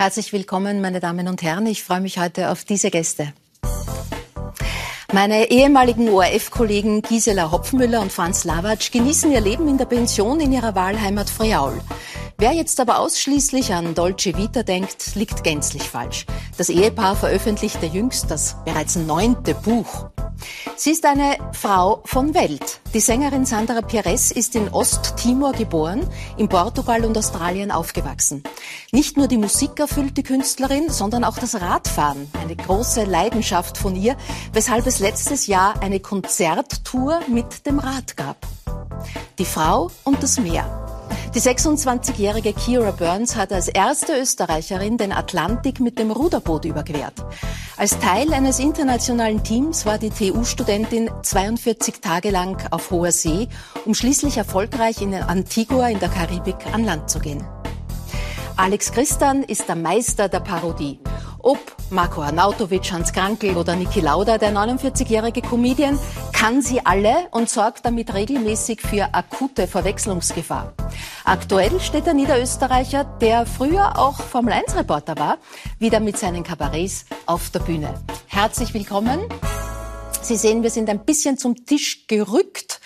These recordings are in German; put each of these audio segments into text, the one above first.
Herzlich willkommen, meine Damen und Herren. Ich freue mich heute auf diese Gäste. Meine ehemaligen ORF-Kollegen Gisela Hopfmüller und Franz Lawatsch genießen ihr Leben in der Pension in ihrer Wahlheimat Friaul. Wer jetzt aber ausschließlich an Dolce Vita denkt, liegt gänzlich falsch. Das Ehepaar veröffentlichte jüngst das bereits neunte Buch. Sie ist eine Frau von Welt. Die Sängerin Sandra Pires ist in Osttimor geboren, in Portugal und Australien aufgewachsen. Nicht nur die Musik erfüllt die Künstlerin, sondern auch das Radfahren, eine große Leidenschaft von ihr, weshalb es letztes Jahr eine Konzerttour mit dem Rad gab. Die Frau und das Meer. Die 26-jährige Kira Burns hat als erste Österreicherin den Atlantik mit dem Ruderboot überquert. Als Teil eines internationalen Teams war die TU-Studentin 42 Tage lang auf hoher See, um schließlich erfolgreich in Antigua in der Karibik an Land zu gehen. Alex Christan ist der Meister der Parodie. Ob Marco Arnautovic, Hans Krankel oder Niki Lauda, der 49-jährige Comedian, kann sie alle und sorgt damit regelmäßig für akute Verwechslungsgefahr. Aktuell steht der Niederösterreicher, der früher auch Formel-1-Reporter war, wieder mit seinen Kabarets auf der Bühne. Herzlich willkommen. Sie sehen, wir sind ein bisschen zum Tisch gerückt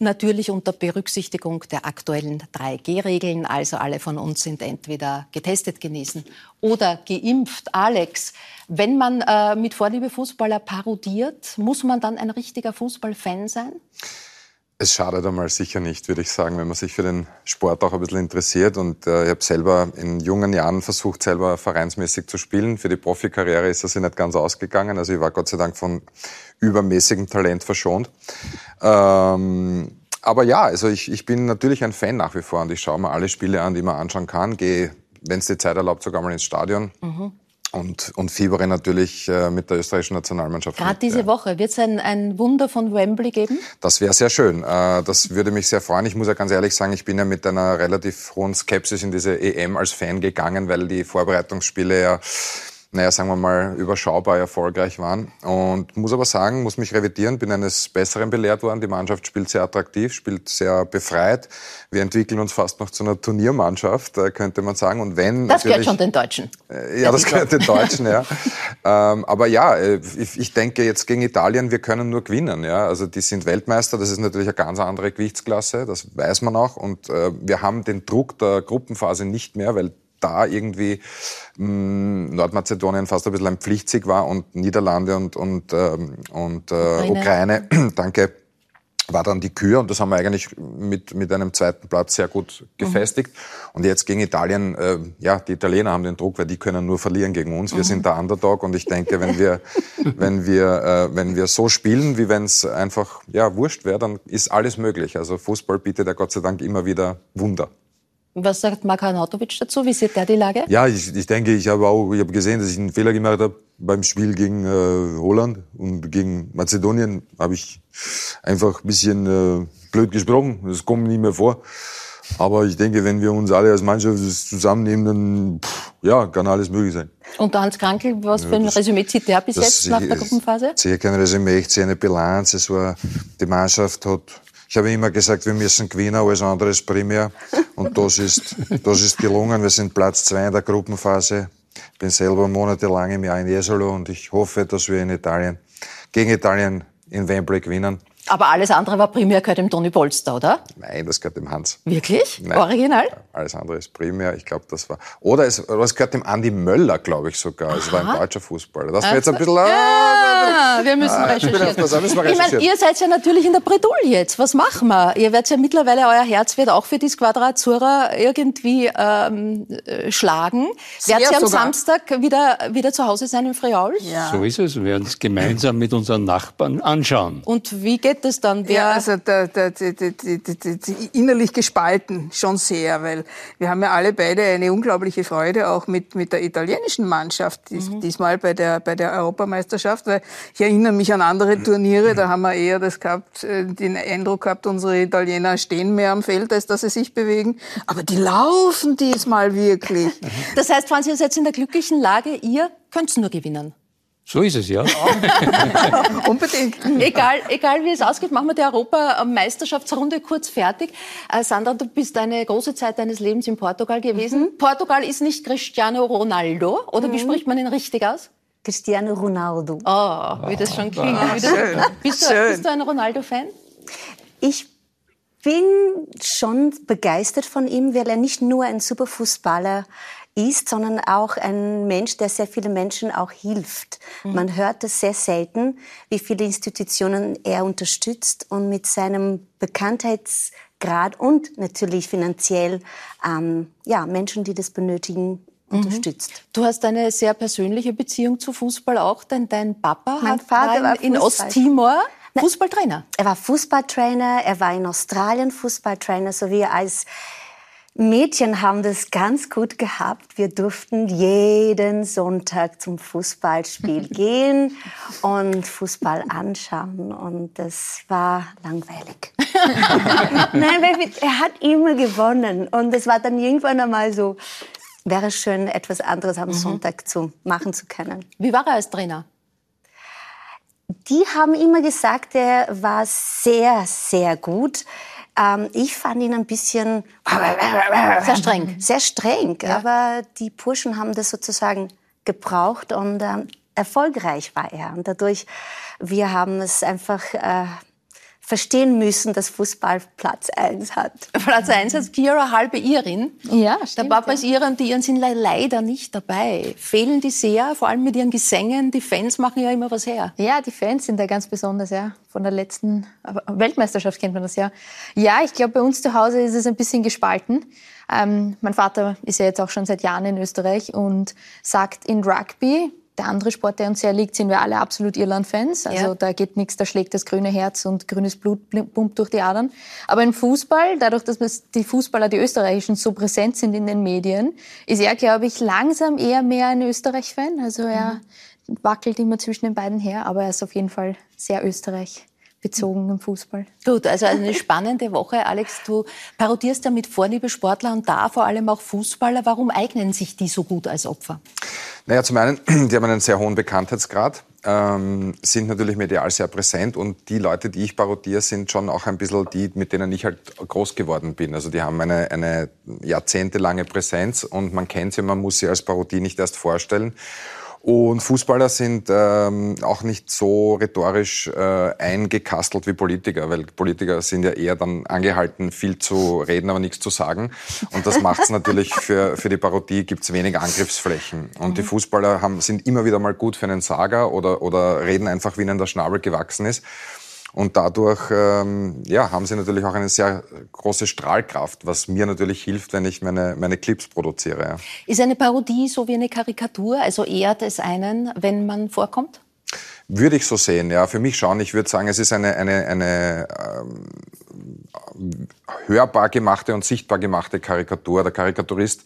natürlich unter Berücksichtigung der aktuellen 3G-Regeln. Also alle von uns sind entweder getestet, genesen oder geimpft. Alex, wenn man äh, mit Vorliebe Fußballer parodiert, muss man dann ein richtiger Fußballfan sein? Es schadet einmal sicher nicht, würde ich sagen, wenn man sich für den Sport auch ein bisschen interessiert. Und äh, ich habe selber in jungen Jahren versucht, selber vereinsmäßig zu spielen. Für die Profikarriere ist das nicht ganz ausgegangen. Also ich war Gott sei Dank von übermäßigem Talent verschont. Ähm, aber ja, also ich, ich bin natürlich ein Fan nach wie vor und ich schaue mir alle Spiele an, die man anschauen kann. Gehe, wenn es die Zeit erlaubt, sogar mal ins Stadion. Mhm und, und fiebere natürlich äh, mit der österreichischen Nationalmannschaft. Gerade diese Woche wird es ein, ein Wunder von Wembley geben? Das wäre sehr schön. Äh, das würde mich sehr freuen. Ich muss ja ganz ehrlich sagen, ich bin ja mit einer relativ hohen Skepsis in diese EM als Fan gegangen, weil die Vorbereitungsspiele ja naja, sagen wir mal, überschaubar erfolgreich waren. Und muss aber sagen, muss mich revidieren, bin eines Besseren belehrt worden. Die Mannschaft spielt sehr attraktiv, spielt sehr befreit. Wir entwickeln uns fast noch zu einer Turniermannschaft, äh, könnte man sagen. Und wenn das gehört schon den Deutschen. Äh, ja, das gehört den Deutschen, ja. ähm, aber ja, äh, ich, ich, denke jetzt gegen Italien, wir können nur gewinnen. Ja, also die sind Weltmeister. Das ist natürlich eine ganz andere Gewichtsklasse. Das weiß man auch. Und äh, wir haben den Druck der Gruppenphase nicht mehr, weil da irgendwie mh, hm, Nordmazedonien fast ein bisschen ein Pflichtsieg war und Niederlande und, und, ähm, und äh, Ukraine, Ukraine danke, war dann die Kür und das haben wir eigentlich mit, mit einem zweiten Platz sehr gut gefestigt. Mhm. Und jetzt gegen Italien, äh, ja, die Italiener haben den Druck, weil die können nur verlieren gegen uns. Wir mhm. sind der Underdog und ich denke, wenn wir, wenn wir, äh, wenn wir so spielen, wie wenn es einfach, ja, wurscht wäre, dann ist alles möglich. Also Fußball bietet ja Gott sei Dank immer wieder Wunder. Was sagt Marko Arnautovic dazu? Wie sieht der die Lage? Ja, ich, ich denke, ich habe auch ich habe gesehen, dass ich einen Fehler gemacht habe beim Spiel gegen äh, Holland und gegen Mazedonien habe ich einfach ein bisschen äh, blöd gesprochen. Das kommt nicht mehr vor. Aber ich denke, wenn wir uns alle als Mannschaft zusammennehmen, dann pff, ja, kann alles möglich sein. Und Hans Krankel, was für ein ja, Resümee zieht der bis jetzt nach der Gruppenphase? Ich sehe kein Resümee, ich sehe eine Bilanz. Es war, die Mannschaft hat ich habe immer gesagt, wir müssen gewinnen, alles andere ist primär. Und das ist, das ist gelungen. Wir sind Platz zwei in der Gruppenphase. Ich bin selber monatelang im Jahr in Jesolo und ich hoffe, dass wir in Italien, gegen Italien in Wembley gewinnen. Aber alles andere war primär gehört dem Toni Polster, oder? Nein, das gehört dem Hans. Wirklich? Nein. Original? Alles andere ist primär. Ich glaube, das war. Oder es, oder es gehört dem Andi Möller, glaube ich sogar. Es war ein deutscher Fußballer. Das war jetzt ein bisschen. Ja, ah, wir müssen ah, recherchieren. Das, müssen wir recherchieren. Ich meine, ihr seid ja natürlich in der Bredouille jetzt. Was machen wir? Ihr werdet ja mittlerweile, euer Herz wird auch für die Squadra Azzurra irgendwie ähm, äh, schlagen. Werdet ihr am sogar. Samstag wieder, wieder zu Hause sein in Friaul? Ja. So ist es. Wir werden es gemeinsam mit unseren Nachbarn anschauen. Und wie geht das dann? Wer ja, also die, die, die, innerlich gespalten schon sehr, weil wir haben ja alle beide eine unglaubliche Freude auch mit, mit der italienischen Mannschaft, dies, mhm. diesmal bei der, bei der Europameisterschaft, weil ich erinnere mich an andere Turniere, da haben wir eher das gehabt, äh, den Eindruck gehabt, unsere Italiener stehen mehr am Feld, als dass sie sich bewegen. Aber die laufen diesmal wirklich. Das heißt, Franz, ihr seid in der glücklichen Lage, ihr könnt nur gewinnen. So ist es, ja. Unbedingt. egal, egal wie es ausgeht, machen wir die Europameisterschaftsrunde kurz fertig. Äh, Sandra, du bist eine große Zeit deines Lebens in Portugal gewesen. Mhm. Portugal ist nicht Cristiano Ronaldo, oder mhm. wie spricht man ihn richtig aus? Cristiano Ronaldo. Oh, wie das schon klingt. Ah, schön. Bist, du, bist du ein Ronaldo-Fan? Ich bin schon begeistert von ihm, weil er nicht nur ein super Fußballer ist, sondern auch ein Mensch, der sehr viele Menschen auch hilft. Mhm. Man hört das sehr selten, wie viele Institutionen er unterstützt und mit seinem Bekanntheitsgrad und natürlich finanziell ähm, ja, Menschen, die das benötigen, mhm. unterstützt. Du hast eine sehr persönliche Beziehung zu Fußball auch, denn dein Papa mein hat Vater war in Osttimor Fußballtrainer. Er war Fußballtrainer, er war in Australien Fußballtrainer, so wie als Mädchen haben das ganz gut gehabt. Wir durften jeden Sonntag zum Fußballspiel gehen und Fußball anschauen. Und das war langweilig. Nein, weil er hat immer gewonnen. Und es war dann irgendwann einmal so, wäre schön, etwas anderes am mhm. Sonntag zu machen zu können. Wie war er als Trainer? Die haben immer gesagt, er war sehr, sehr gut. Ähm, ich fand ihn ein bisschen sehr streng. Sehr streng, ja. aber die Burschen haben das sozusagen gebraucht und ähm, erfolgreich war er. Und dadurch, wir haben es einfach äh, verstehen müssen, dass Fußball Platz 1 hat. Platz 1 hat Kira halbe Irin. Ja, stimmt. Der Papa ja. ist Iren, die Iren sind leider nicht dabei. Fehlen die sehr, vor allem mit ihren Gesängen. Die Fans machen ja immer was her. Ja, die Fans sind da ganz besonders, ja. Von der letzten Weltmeisterschaft kennt man das ja. Ja, ich glaube, bei uns zu Hause ist es ein bisschen gespalten. Ähm, mein Vater ist ja jetzt auch schon seit Jahren in Österreich und sagt in Rugby, der andere Sport, der uns sehr liegt, sind wir alle absolut Irland-Fans. Also ja. da geht nichts, da schlägt das grüne Herz und grünes Blut pumpt durch die Adern. Aber im Fußball, dadurch, dass die Fußballer, die österreichischen, so präsent sind in den Medien, ist er, glaube ich, langsam eher mehr ein Österreich-Fan. Also er mhm. wackelt immer zwischen den beiden her, aber er ist auf jeden Fall sehr Österreich bezogen im Fußball. Gut, also eine spannende Woche. Alex, du parodierst ja mit Vorliebe Sportler und da vor allem auch Fußballer. Warum eignen sich die so gut als Opfer? Naja, zum einen, die haben einen sehr hohen Bekanntheitsgrad, ähm, sind natürlich medial sehr präsent und die Leute, die ich parodiere, sind schon auch ein bisschen die, mit denen ich halt groß geworden bin. Also die haben eine, eine jahrzehntelange Präsenz und man kennt sie, man muss sie als Parodie nicht erst vorstellen. Und Fußballer sind ähm, auch nicht so rhetorisch äh, eingekastelt wie Politiker, weil Politiker sind ja eher dann angehalten, viel zu reden, aber nichts zu sagen. Und das macht es natürlich für, für die Parodie, gibt es wenig Angriffsflächen. Und die mhm. Fußballer haben, sind immer wieder mal gut für einen Sager oder, oder reden einfach, wie ihnen der Schnabel gewachsen ist. Und dadurch ähm, ja, haben sie natürlich auch eine sehr große Strahlkraft, was mir natürlich hilft, wenn ich meine, meine Clips produziere. Ja. Ist eine Parodie so wie eine Karikatur, also ehrt es einen, wenn man vorkommt? Würde ich so sehen, ja. Für mich schon. Ich würde sagen, es ist eine, eine, eine ähm, hörbar gemachte und sichtbar gemachte Karikatur. Der Karikaturist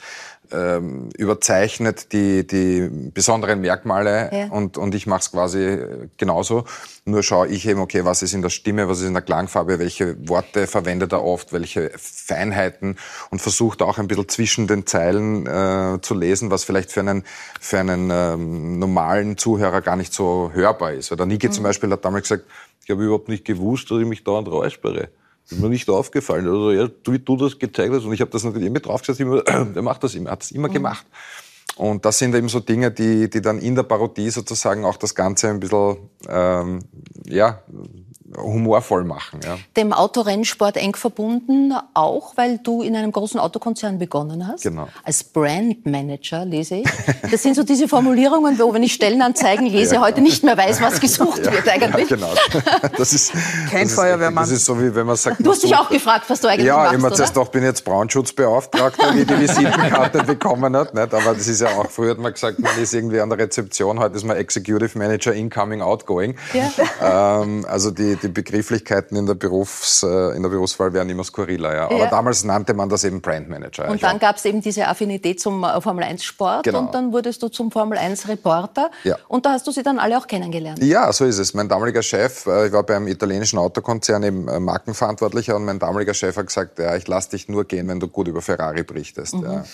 ähm, überzeichnet die, die besonderen Merkmale ja. und, und ich mache es quasi genauso. Nur schaue ich eben, okay, was ist in der Stimme, was ist in der Klangfarbe, welche Worte verwendet er oft, welche Feinheiten und versucht auch ein bisschen zwischen den Zeilen äh, zu lesen, was vielleicht für einen, für einen ähm, normalen Zuhörer gar nicht so hörbar ist. Weil der Niki mhm. zum Beispiel hat damals gesagt, ich habe überhaupt nicht gewusst, dass ich mich dauernd räuspere. Ist mir nicht aufgefallen. Also, ja, wie du das gezeigt hast, und ich habe das natürlich immer draufgesetzt, immer, der macht das immer, hat das immer mhm. gemacht. Und das sind eben so Dinge, die, die dann in der Parodie sozusagen auch das Ganze ein bisschen, ähm, ja, humorvoll machen. Ja. Dem Autorennsport eng verbunden, auch weil du in einem großen Autokonzern begonnen hast. Genau. Als Brandmanager lese ich. Das sind so diese Formulierungen, wo wenn ich Stellenanzeigen lese, ja. heute nicht mehr weiß, was gesucht ja, wird eigentlich. Ja, genau. Das ist, Kein das Feuerwehrmann. Ist, das ist so wie wenn man sagt... Du hast dich auch gefragt, was du eigentlich ja, machst, Ja, immer zuerst doch bin ich jetzt Brandschutzbeauftragter, die die Visitenkarte bekommen hat. Nicht? Aber das ist ja auch, früher hat man gesagt, man ist irgendwie an der Rezeption, heute ist man Executive Manager Incoming, Outgoing. Ja. Ähm, also die, die Begrifflichkeiten in der, Berufs, äh, in der Berufswahl werden immer skurriler. Ja. Aber ja. damals nannte man das eben Brandmanager. Und dann gab es eben diese Affinität zum äh, Formel-1-Sport genau. und dann wurdest du zum Formel-1-Reporter. Ja. Und da hast du sie dann alle auch kennengelernt. Ja, so ist es. Mein damaliger Chef, äh, ich war beim italienischen Autokonzern eben Markenverantwortlicher und mein damaliger Chef hat gesagt, ja, ich lasse dich nur gehen, wenn du gut über Ferrari berichtest. Mhm. Ja.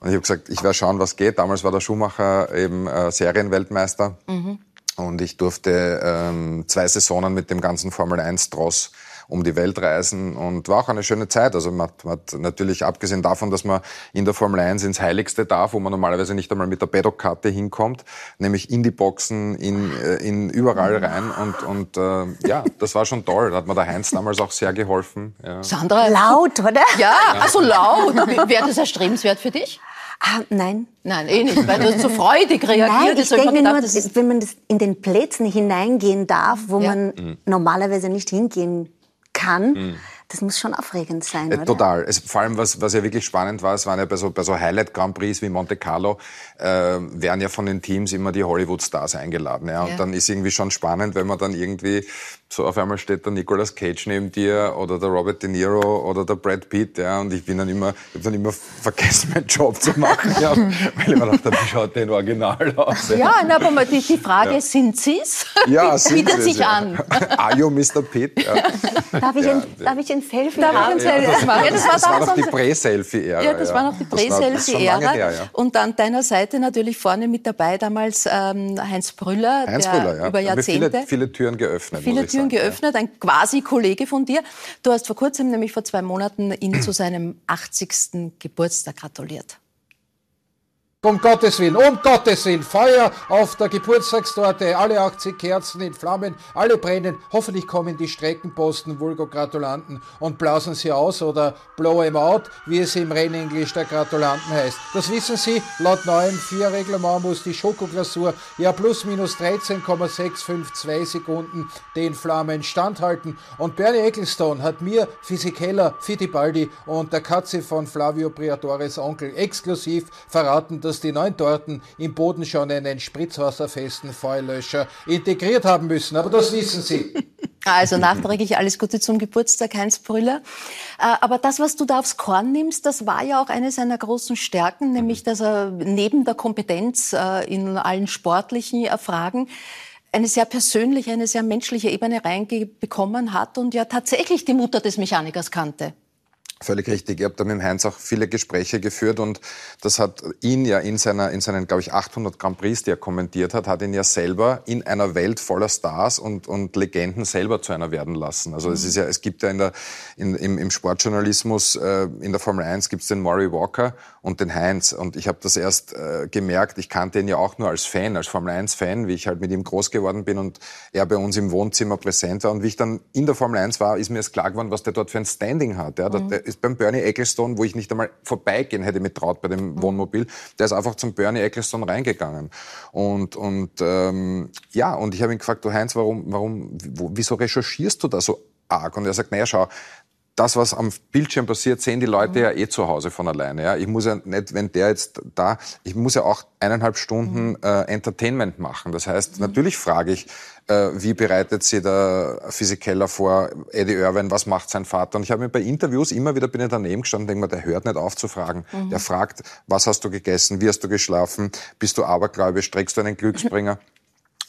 Und ich habe gesagt, ich werde schauen, was geht. Damals war der Schumacher eben äh, Serienweltmeister. Mhm. Und ich durfte ähm, zwei Saisonen mit dem ganzen Formel 1 Tross um die Welt reisen und war auch eine schöne Zeit. Also man hat, man hat natürlich abgesehen davon, dass man in der Formel 1 ins Heiligste darf, wo man normalerweise nicht einmal mit der Paddock-Karte hinkommt, nämlich in die Boxen, in, äh, in überall rein und, und äh, ja, das war schon toll. Da hat mir der Heinz damals auch sehr geholfen. Ja. Sandra, laut, oder? Ja, also laut. Wäre das erstrebenswert für dich? Ah, nein. Nein, eh nicht, weil du so freudig reagiert Nein, ich denke mir nur, das ist- wenn man das in den Plätzen hineingehen darf, wo Ja. man normalerweise nicht hingehen kann, das muss schon aufregend sein, Äh, oder? Total. Es, vor allem, was, was ja wirklich spannend war, es waren ja bei so, bei so Highlight Grand Prix wie Monte Carlo, äh, werden ja von den Teams immer die Hollywood-Stars eingeladen. Ja? Und Ja. dann ist irgendwie schon spannend, wenn man dann irgendwie so auf einmal steht der Nicolas Cage neben dir oder der Robert De Niro oder der Brad Pitt. Ja? Und ich bin dann immer, ich hab dann immer vergessen, meinen Job zu machen, ja? weil ich mir dachte, wie schaut denn original aus? Ja, na, aber mal die, die Frage, sind Sie's? Ja, sind Bietet sie, sich ja. an. Are you Mr. Pitt? Ja. Darf, ich Ja, ein, ja. darf ich ein Selfie Darf ich haben? ein Selfie machen? Ja, das war Das war noch die Prä-Selfie-Ära. Ja, das war noch die Das das Prä-Selfie-Ära. ja. Und an deiner Seite natürlich vorne mit dabei damals ähm, Heinz Brüller, Heinz der Brüller, ja. über Jahrzehnte Viele, viele Türen geöffnet. viele muss ich Türen geöffnet, ein quasi Kollege von dir. Du hast vor kurzem, nämlich vor zwei Monaten, ihm zu seinem 80. Geburtstag gratuliert. Um Gottes Willen, um Gottes Willen, Feuer auf der Geburtstagstorte, alle 80 Kerzen in Flammen, alle brennen. Hoffentlich kommen die Streckenposten, Vulgo Gratulanten und blausen sie aus oder blow em out, wie es im Rennenglisch der Gratulanten heißt. Das wissen Sie, laut neuem Vier-Reglement muss die Schokoglasur ja plus minus 13,652 Sekunden den Flammen standhalten. Und Bernie Ecclestone hat mir, Physikeller, Fittipaldi und der Katze von Flavio Priatores Onkel exklusiv verraten, dass die neuen Torten im Boden schon einen spritzwasserfesten Feuerlöscher integriert haben müssen. Aber das wissen Sie. Also nachträglich alles Gute zum Geburtstag, Heinz Brüller. Äh, Aber das, was du da aufs Korn nimmst, das war ja auch eine seiner großen Stärken, nämlich dass er neben der Kompetenz äh, in allen sportlichen äh, Fragen eine sehr persönliche, eine sehr menschliche Ebene reinbekommen hat und ja tatsächlich die Mutter des Mechanikers kannte. Völlig richtig. Ich habe da mit dem Heinz auch viele Gespräche geführt und das hat ihn ja in, seiner, in seinen, glaube ich, 800 Grand Prix, die er kommentiert hat, hat ihn ja selber in einer Welt voller Stars und, und Legenden selber zu einer werden lassen. Also es ist ja, es gibt ja in der, in, im, im Sportjournalismus, äh, in der Formel 1 gibt es den Maury Walker und den Heinz und ich habe das erst äh, gemerkt, ich kannte ihn ja auch nur als Fan, als Formel 1 Fan, wie ich halt mit ihm groß geworden bin und er bei uns im Wohnzimmer präsent war und wie ich dann in der Formel 1 war, ist mir erst klar geworden, was der dort für ein Standing hat. Ja, der ist beim Bernie Ecclestone, wo ich nicht einmal vorbeigehen hätte mit traut bei dem Wohnmobil, der ist einfach zum Bernie Ecclestone reingegangen. Und, und ähm, ja, und ich habe ihn gefragt, du Heinz, warum, warum, wieso recherchierst du da so arg? Und er sagt, naja, schau, das, was am Bildschirm passiert, sehen die Leute ja eh zu Hause von alleine. Ja? Ich muss ja nicht, wenn der jetzt da, ich muss ja auch eineinhalb Stunden äh, Entertainment machen. Das heißt, natürlich frage ich, äh, wie bereitet sich der Physikeller vor, Eddie Irwin, was macht sein Vater? Und ich habe mir bei Interviews immer wieder bin ich daneben gestanden und denke mir, der hört nicht auf zu fragen. Der fragt, was hast du gegessen, wie hast du geschlafen, bist du abergläubisch, trägst du einen Glücksbringer?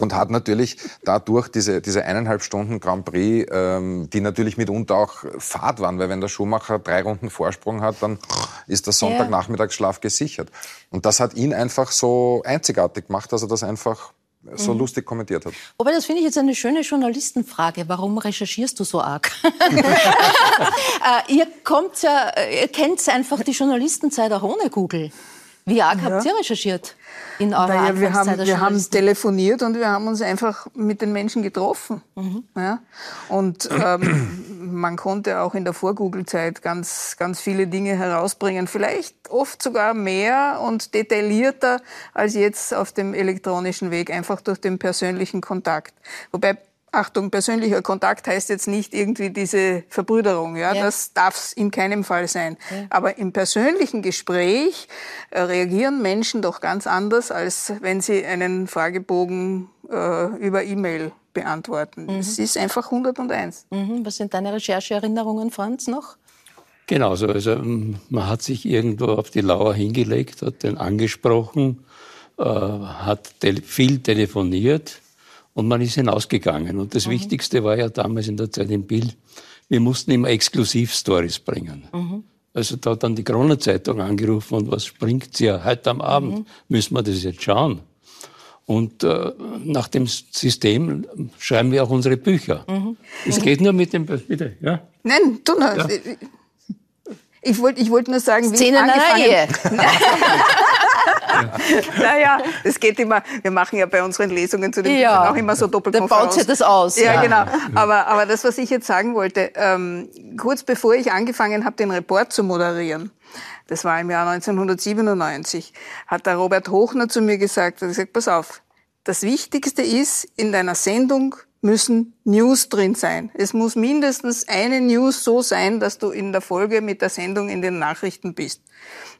Und hat natürlich dadurch diese, diese eineinhalb Stunden Grand Prix, ähm, die natürlich mitunter auch Fahrt waren, weil wenn der Schumacher drei Runden Vorsprung hat, dann ist der Sonntagnachmittagsschlaf gesichert. Und das hat ihn einfach so einzigartig gemacht, dass er das einfach so lustig kommentiert hat. Aber das finde ich jetzt eine schöne Journalistenfrage. Warum recherchierst du so arg? äh, ihr kommt ja, ihr kennt einfach die Journalistenzeit auch ohne Google. Wie arg habt ihr recherchiert in eurer Naja, wir haben, wir haben telefoniert und wir haben uns einfach mit den Menschen getroffen. Mhm. Ja? Und ähm, man konnte auch in der Vor-Google-Zeit ganz, ganz viele Dinge herausbringen. Vielleicht oft sogar mehr und detaillierter als jetzt auf dem elektronischen Weg, einfach durch den persönlichen Kontakt. Wobei Achtung, persönlicher Kontakt heißt jetzt nicht irgendwie diese Verbrüderung. Ja, Ja. das darf es in keinem Fall sein. Aber im persönlichen Gespräch äh, reagieren Menschen doch ganz anders, als wenn sie einen Fragebogen äh, über E-Mail beantworten. Es ist einfach 101. Mhm. Was sind deine Rechercheerinnerungen, Franz, noch? Genauso. Also ähm, man hat sich irgendwo auf die Lauer hingelegt, hat den angesprochen, äh, hat tel viel telefoniert und man ist hinausgegangen. Und das Wichtigste war ja damals in der Zeit im Bild, wir mussten immer Exklusivstories bringen. Also da hat dann die Kronenzeitung angerufen und was springt sie ja? Heute am Abend müssen wir das jetzt schauen. Und äh, nach dem System schreiben wir auch unsere Bücher. Mhm. Es geht nur mit dem, bitte, ja? Nein, du noch. Ja. Ich wollte ich wollt nur sagen, wie Szenen angefangen... Naja, es geht immer, wir machen ja bei unseren Lesungen zu den ja. auch immer so Doppelkonferenzen. Da baut sich das aus. Ja, ja, genau. Aber, aber das, was ich jetzt sagen wollte, ähm, kurz bevor ich angefangen habe, den Report zu moderieren, das war im Jahr 1997, hat der Robert Hochner zu mir gesagt, er hat gesagt, pass auf, das Wichtigste ist, in deiner Sendung müssen News drin sein. Es muss mindestens eine News so sein, dass du in der Folge mit der Sendung in den Nachrichten bist.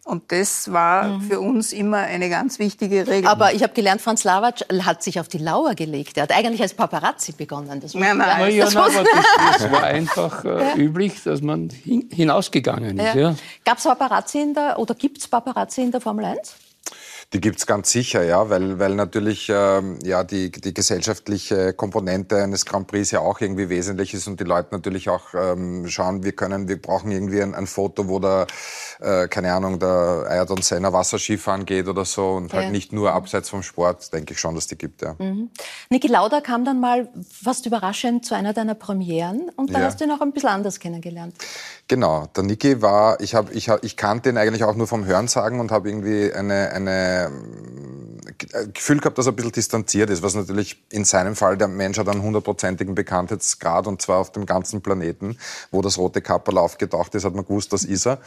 Und das war mhm. für uns immer eine ganz wichtige Regel. Aber ich habe gelernt, Franz Lawatsch hat sich auf die Lauer gelegt. Er hat eigentlich als Paparazzi begonnen. Das nein, nein. Ja, das, nein, das, das, war einfach äh, ja. üblich, dass man hin, hinausgegangen ist. Ja. Ja. Gab es Paparazzi in der, oder gibt es Paparazzi in der Formel 1? Die gibt's ganz sicher, ja, weil, weil natürlich ähm, ja, die, die gesellschaftliche Komponente eines Grand Prix ja auch irgendwie wesentlich ist und die Leute natürlich auch ähm, schauen, wir können, wir brauchen irgendwie ein, ein Foto, wo der, äh, keine Ahnung, der Ayrton Senna Wasserskifahren geht oder so und halt ja. halt nicht nur abseits vom Sport, denke ich schon, dass die gibt, ja. Mhm. Niki Lauda kam dann mal fast überraschend zu einer deiner Premieren und da ja. hast du ihn auch ein bisschen anders kennengelernt. Genau, der Niki war, ich, hab, ich, hab, ich kannte ihn eigentlich auch nur vom Hörensagen und habe irgendwie eine, eine äh, Gefühl gehabt, dass er ein bisschen distanziert ist, was natürlich in seinem Fall, der Mensch hat einen hundertprozentigen Bekanntheitsgrad und zwar auf dem ganzen Planeten, wo das rote Kapperl aufgetaucht ist, hat man gewusst, das ist er.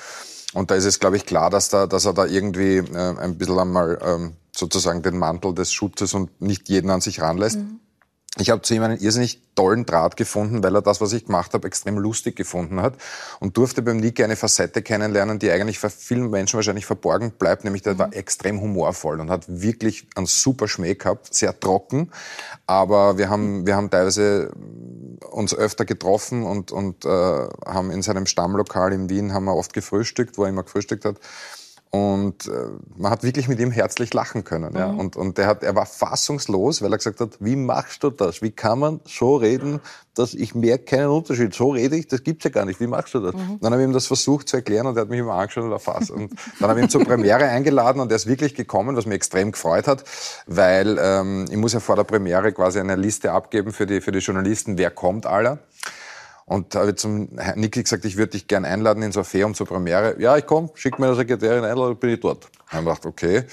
Und da ist es, glaube ich, klar, dass, da, dass er da irgendwie äh, ein bisschen einmal ähm, sozusagen den Mantel des Schutzes und nicht jeden an sich ranlässt. Mhm. Ich habe zu ihm einen irrsinnig tollen Draht gefunden, weil er das, was ich gemacht habe, extrem lustig gefunden hat und durfte beim Niki eine Facette kennenlernen, die eigentlich für vielen Menschen wahrscheinlich verborgen bleibt, nämlich der mhm. war extrem humorvoll und hat wirklich einen super Schmäh gehabt, sehr trocken, aber wir haben, wir haben teilweise uns öfter getroffen und, und äh, haben in seinem Stammlokal in Wien haben wir oft gefrühstückt, wo er immer gefrühstückt hat und äh, man hat wirklich mit ihm herzlich lachen können. Mhm. Ja. Und, und er, hat, er war fassungslos, weil er gesagt hat, wie machst du das? Wie kann man so reden, dass ich merke keinen Unterschied? So rede ich, das gibt's ja gar nicht. Wie machst du das? Mhm. Dann habe ich ihm das versucht zu erklären und er hat mich immer angeschaut und war fast. Und dann habe ich ihn zur Premiere eingeladen und er ist wirklich gekommen, was mich extrem gefreut hat, weil ähm, ich muss ja vor der Premiere quasi eine Liste abgeben für die, für die Journalisten, wer kommt aller. Und da habe ich zum Niki gesagt, ich würde dich gern einladen ins Orpheum zur Premiere. Ja, ich komme, schick mir eine Sekretärin ein, bin ich dort. Habe ich gedacht, okay,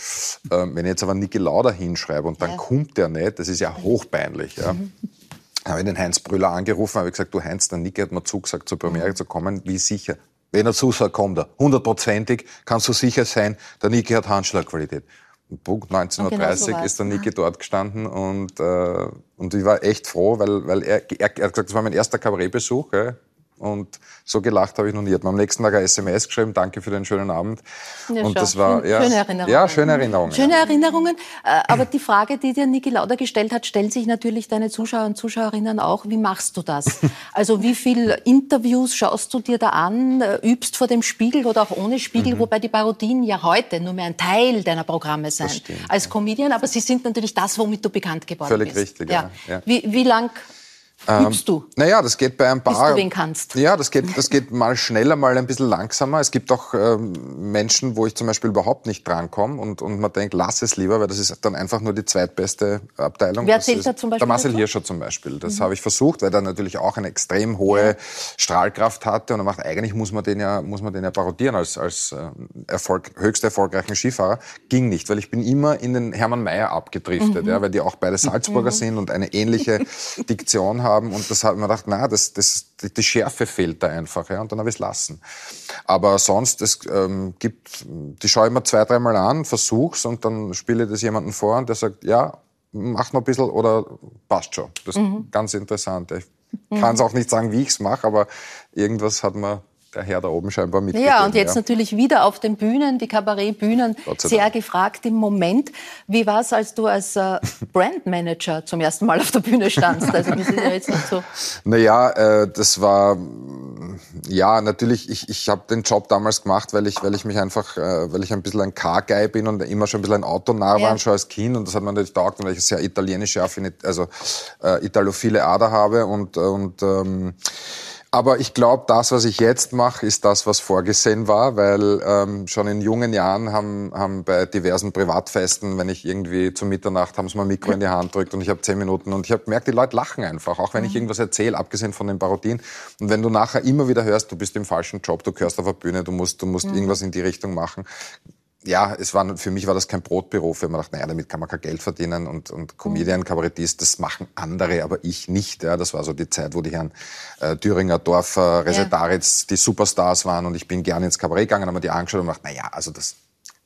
ähm, wenn ich jetzt aber Niki Lauda hinschreibe und dann ja. kommt der nicht, das ist ja hochpeinlich. Ja. Mhm. Dann habe ich den Heinz Brüller angerufen, habe gesagt, du Heinz, der Niki hat mir zugesagt, zur Premiere zu kommen, wie sicher. Wenn er zusagt, kommt er. Hundertprozentig kannst du sicher sein, der Niki hat Handschlagqualität. Punkt 19.30 Uhr genau ist der Niki dort gestanden und, äh, und ich war echt froh, weil, weil er, er, er hat gesagt, das war mein erster Kabarettbesuch. Gell? Und so gelacht habe ich noch nie. Hat mir am nächsten Tag eine SMS geschrieben, danke für den schönen Abend. Ja, und das war ja, schöne Erinnerungen. Ja, schöne Erinnerungen. Schöne Erinnerungen. Äh, aber die Frage, die dir Niki Lauda gestellt hat, stellen sich natürlich deine Zuschauer und Zuschauerinnen auch. Wie machst du das? Also wie viele Interviews schaust du dir da an, äh, übst vor dem Spiegel oder auch ohne Spiegel, mhm. wobei die Parodien ja heute nur mehr ein Teil deiner Programme sind als Comedian, aber sie sind natürlich das, womit du bekannt geworden Völlig bist. Völlig richtig, ja. ja. Wie, wie lang ähm, Übst du? Naja, das geht bei ein paar. Bis du wen kannst. Ja, das geht, das geht mal schneller, mal ein bisschen langsamer. Es gibt auch ähm, Menschen, wo ich zum Beispiel überhaupt nicht drankomme und, und man denkt, lass es lieber, weil das ist dann einfach nur die zweitbeste Abteilung. Wer zählt da zum Beispiel? Der Marcel Hirscher zum Beispiel. Das mhm. habe ich versucht, weil er natürlich auch eine extrem hohe ja. Strahlkraft hatte und er macht, eigentlich muss man den ja, muss man den ja parodieren als, als äh, Erfolg, höchst erfolgreichen Skifahrer. Ging nicht, weil ich bin immer in den Hermann Mayer abgedriftet, mhm. ja, weil die auch beide Salzburger mhm. sind und eine ähnliche Diktion haben und das hat man gedacht, na, das, das, die Schärfe fehlt da einfach. Ja, und dann habe ich es lassen. Aber sonst, es ähm, gibt, die schaue ich mir zwei, dreimal an, versuch's und dann spiele ich das jemandem vor und der sagt, ja, mach noch ein bisschen oder passt schon. Das ist mhm. ganz interessant. Ich kann es auch nicht sagen, wie ich es mache, aber irgendwas hat man der Herr da oben scheinbar mitgegeben. Ja, und jetzt ja. natürlich wieder auf den Bühnen, die Kabarettbühnen, sehr Dank. gefragt im Moment. Wie war es, als du als äh, Brandmanager zum ersten Mal auf der Bühne standst? Also das ist ja jetzt nicht so. Naja, äh, das war ja natürlich. Ich, ich habe den Job damals gemacht, weil ich, weil ich mich einfach, äh, weil ich ein bisschen ein Car-Guy bin und immer schon ein bisschen ein Autonah war, ja. schon als Kind und das hat mir natürlich taugt, weil ich sehr italienische also äh, italophile Ader habe und und ähm, Aber ich glaube, das, was ich jetzt mache, ist das, was vorgesehen war, weil ähm, schon in jungen Jahren haben, haben bei diversen Privatfesten, wenn ich irgendwie zur Mitternacht haben sie ein Mikro in die Hand drückt und ich habe zehn Minuten und ich habe gemerkt, die Leute lachen einfach, auch wenn ich mhm. irgendwas erzähle, abgesehen von den Parodien. Und wenn du nachher immer wieder hörst, du bist im falschen Job, du gehörst auf der Bühne, du musst, du musst mhm. irgendwas in die Richtung machen, ja, es war, für mich war das kein Brotberuf, weil man dachte, naja, damit kann man kein Geld verdienen und, und Comedian, Kabarettist, das machen andere, aber ich nicht. Ja, das war so die Zeit, wo die Herren äh, Thüringer, Dorfer, Resetaritz ja. die Superstars waren und ich bin gerne ins Kabarett gegangen, haben mir die angeschaut und gedacht, naja, also das,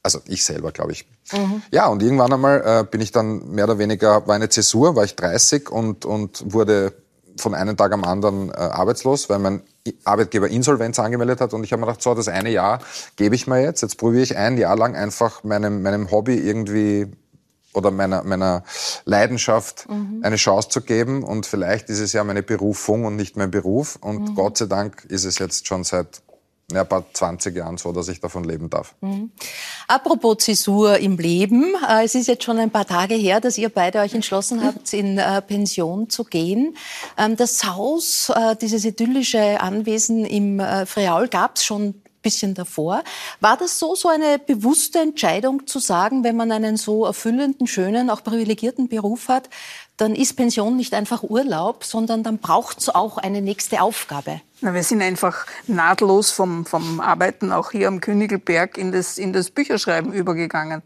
also ich selber, glaube ich. Mhm. Ja, und irgendwann einmal äh, bin ich dann mehr oder weniger, war eine Zäsur, war ich 30 und, und wurde von einem Tag am anderen äh, arbeitslos, weil mein Arbeitgeber Insolvenz angemeldet hat und ich habe mir gedacht, so, das eine Jahr gebe ich mir jetzt, jetzt probiere ich ein Jahr lang einfach meinem, meinem Hobby irgendwie oder meiner, meiner Leidenschaft mhm. eine Chance zu geben und vielleicht ist es ja meine Berufung und nicht mein Beruf und mhm. Gott sei Dank ist es jetzt schon seit ja, ein paar 20 Jahren so, dass ich davon leben darf. Mhm. Apropos Zäsur im Leben, äh, es ist jetzt schon ein paar Tage her, dass ihr beide euch entschlossen habt, in äh, Pension zu gehen. Ähm, das Haus, äh, dieses idyllische Anwesen im Friaul gab es schon bisschen davor. War das so, so eine bewusste Entscheidung zu sagen, wenn man einen so erfüllenden, schönen, auch privilegierten Beruf hat, dann ist Pension nicht einfach Urlaub, sondern dann braucht es auch eine nächste Aufgabe? Na, wir sind einfach nahtlos vom, vom Arbeiten auch hier am Königelberg in das, in das Bücherschreiben übergegangen.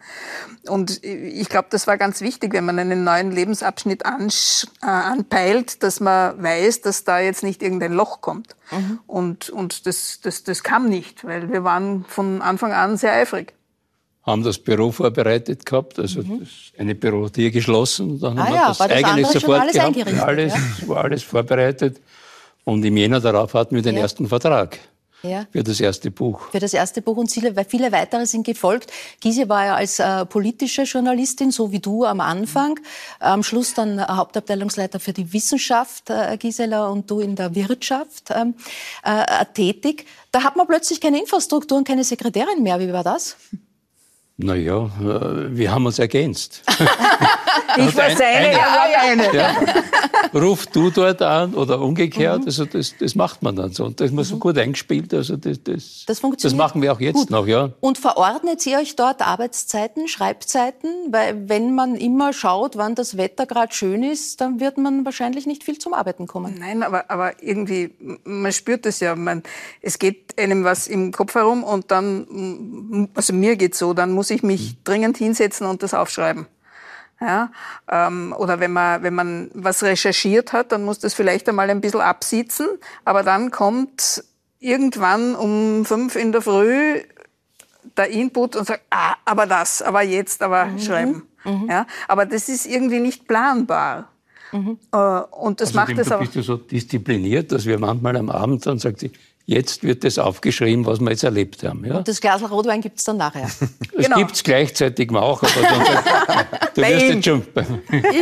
Und ich glaube, das war ganz wichtig, wenn man einen neuen Lebensabschnitt ansch, äh, anpeilt, dass man weiß, dass da jetzt nicht irgendein Loch kommt. Mhm. Und, und das, das, das kam nicht, weil wir waren von Anfang an sehr eifrig haben das Büro vorbereitet gehabt, also mhm. eine Bürotür geschlossen. Dann ah, haben wir ja, das, das eigentlich sofort alles gehabt. Alles, ja? war alles vorbereitet. Und im Jänner darauf hatten wir den ja. ersten Vertrag. Ja. Für das erste Buch. Für das erste Buch und viele, viele weitere sind gefolgt. Gysi war ja als äh, politische Journalistin, so wie du am Anfang. Am Schluss dann Hauptabteilungsleiter für die Wissenschaft, äh, Gisela, und du in der Wirtschaft ähm, äh, tätig. Da hat man plötzlich keine Infrastruktur und keine Sekretärin mehr. Wie war das? Naja, äh, wir haben uns ergänzt. ich war seine, er war meine. Ja. Ruf du dort an oder umgekehrt, mhm. also das, das macht man dann so. Und das ist mhm. so gut eingespielt, also das, das, das, das machen wir auch jetzt gut. noch. Ja. Und verordnet ihr euch dort Arbeitszeiten, Schreibzeiten? Weil wenn man immer schaut, wann das Wetter gerade schön ist, dann wird man wahrscheinlich nicht viel zum Arbeiten kommen. Nein, aber, aber irgendwie, man spürt es ja. Man, es geht einem was im Kopf herum und dann, also mir geht's so, dann muss muss ich mich mhm. dringend hinsetzen und das aufschreiben. Ja, ähm, oder wenn man, wenn man was recherchiert hat, dann muss das vielleicht einmal ein bisschen absitzen, aber dann kommt irgendwann um fünf in der Früh der Input und sagt, ah, aber das, aber jetzt, aber mhm. schreiben. Mhm. Ja, aber das ist irgendwie nicht planbar. Mhm. Äh, und das also macht es aber. Bist du so diszipliniert, dass wir manchmal am Abend dann sagt sie, Jetzt wird das aufgeschrieben, was wir jetzt erlebt haben. Ja? Und das Glas Rotwein gibt es dann nachher. Es genau. gibt es gleichzeitig auch, aber dann, du wirst jetzt schon.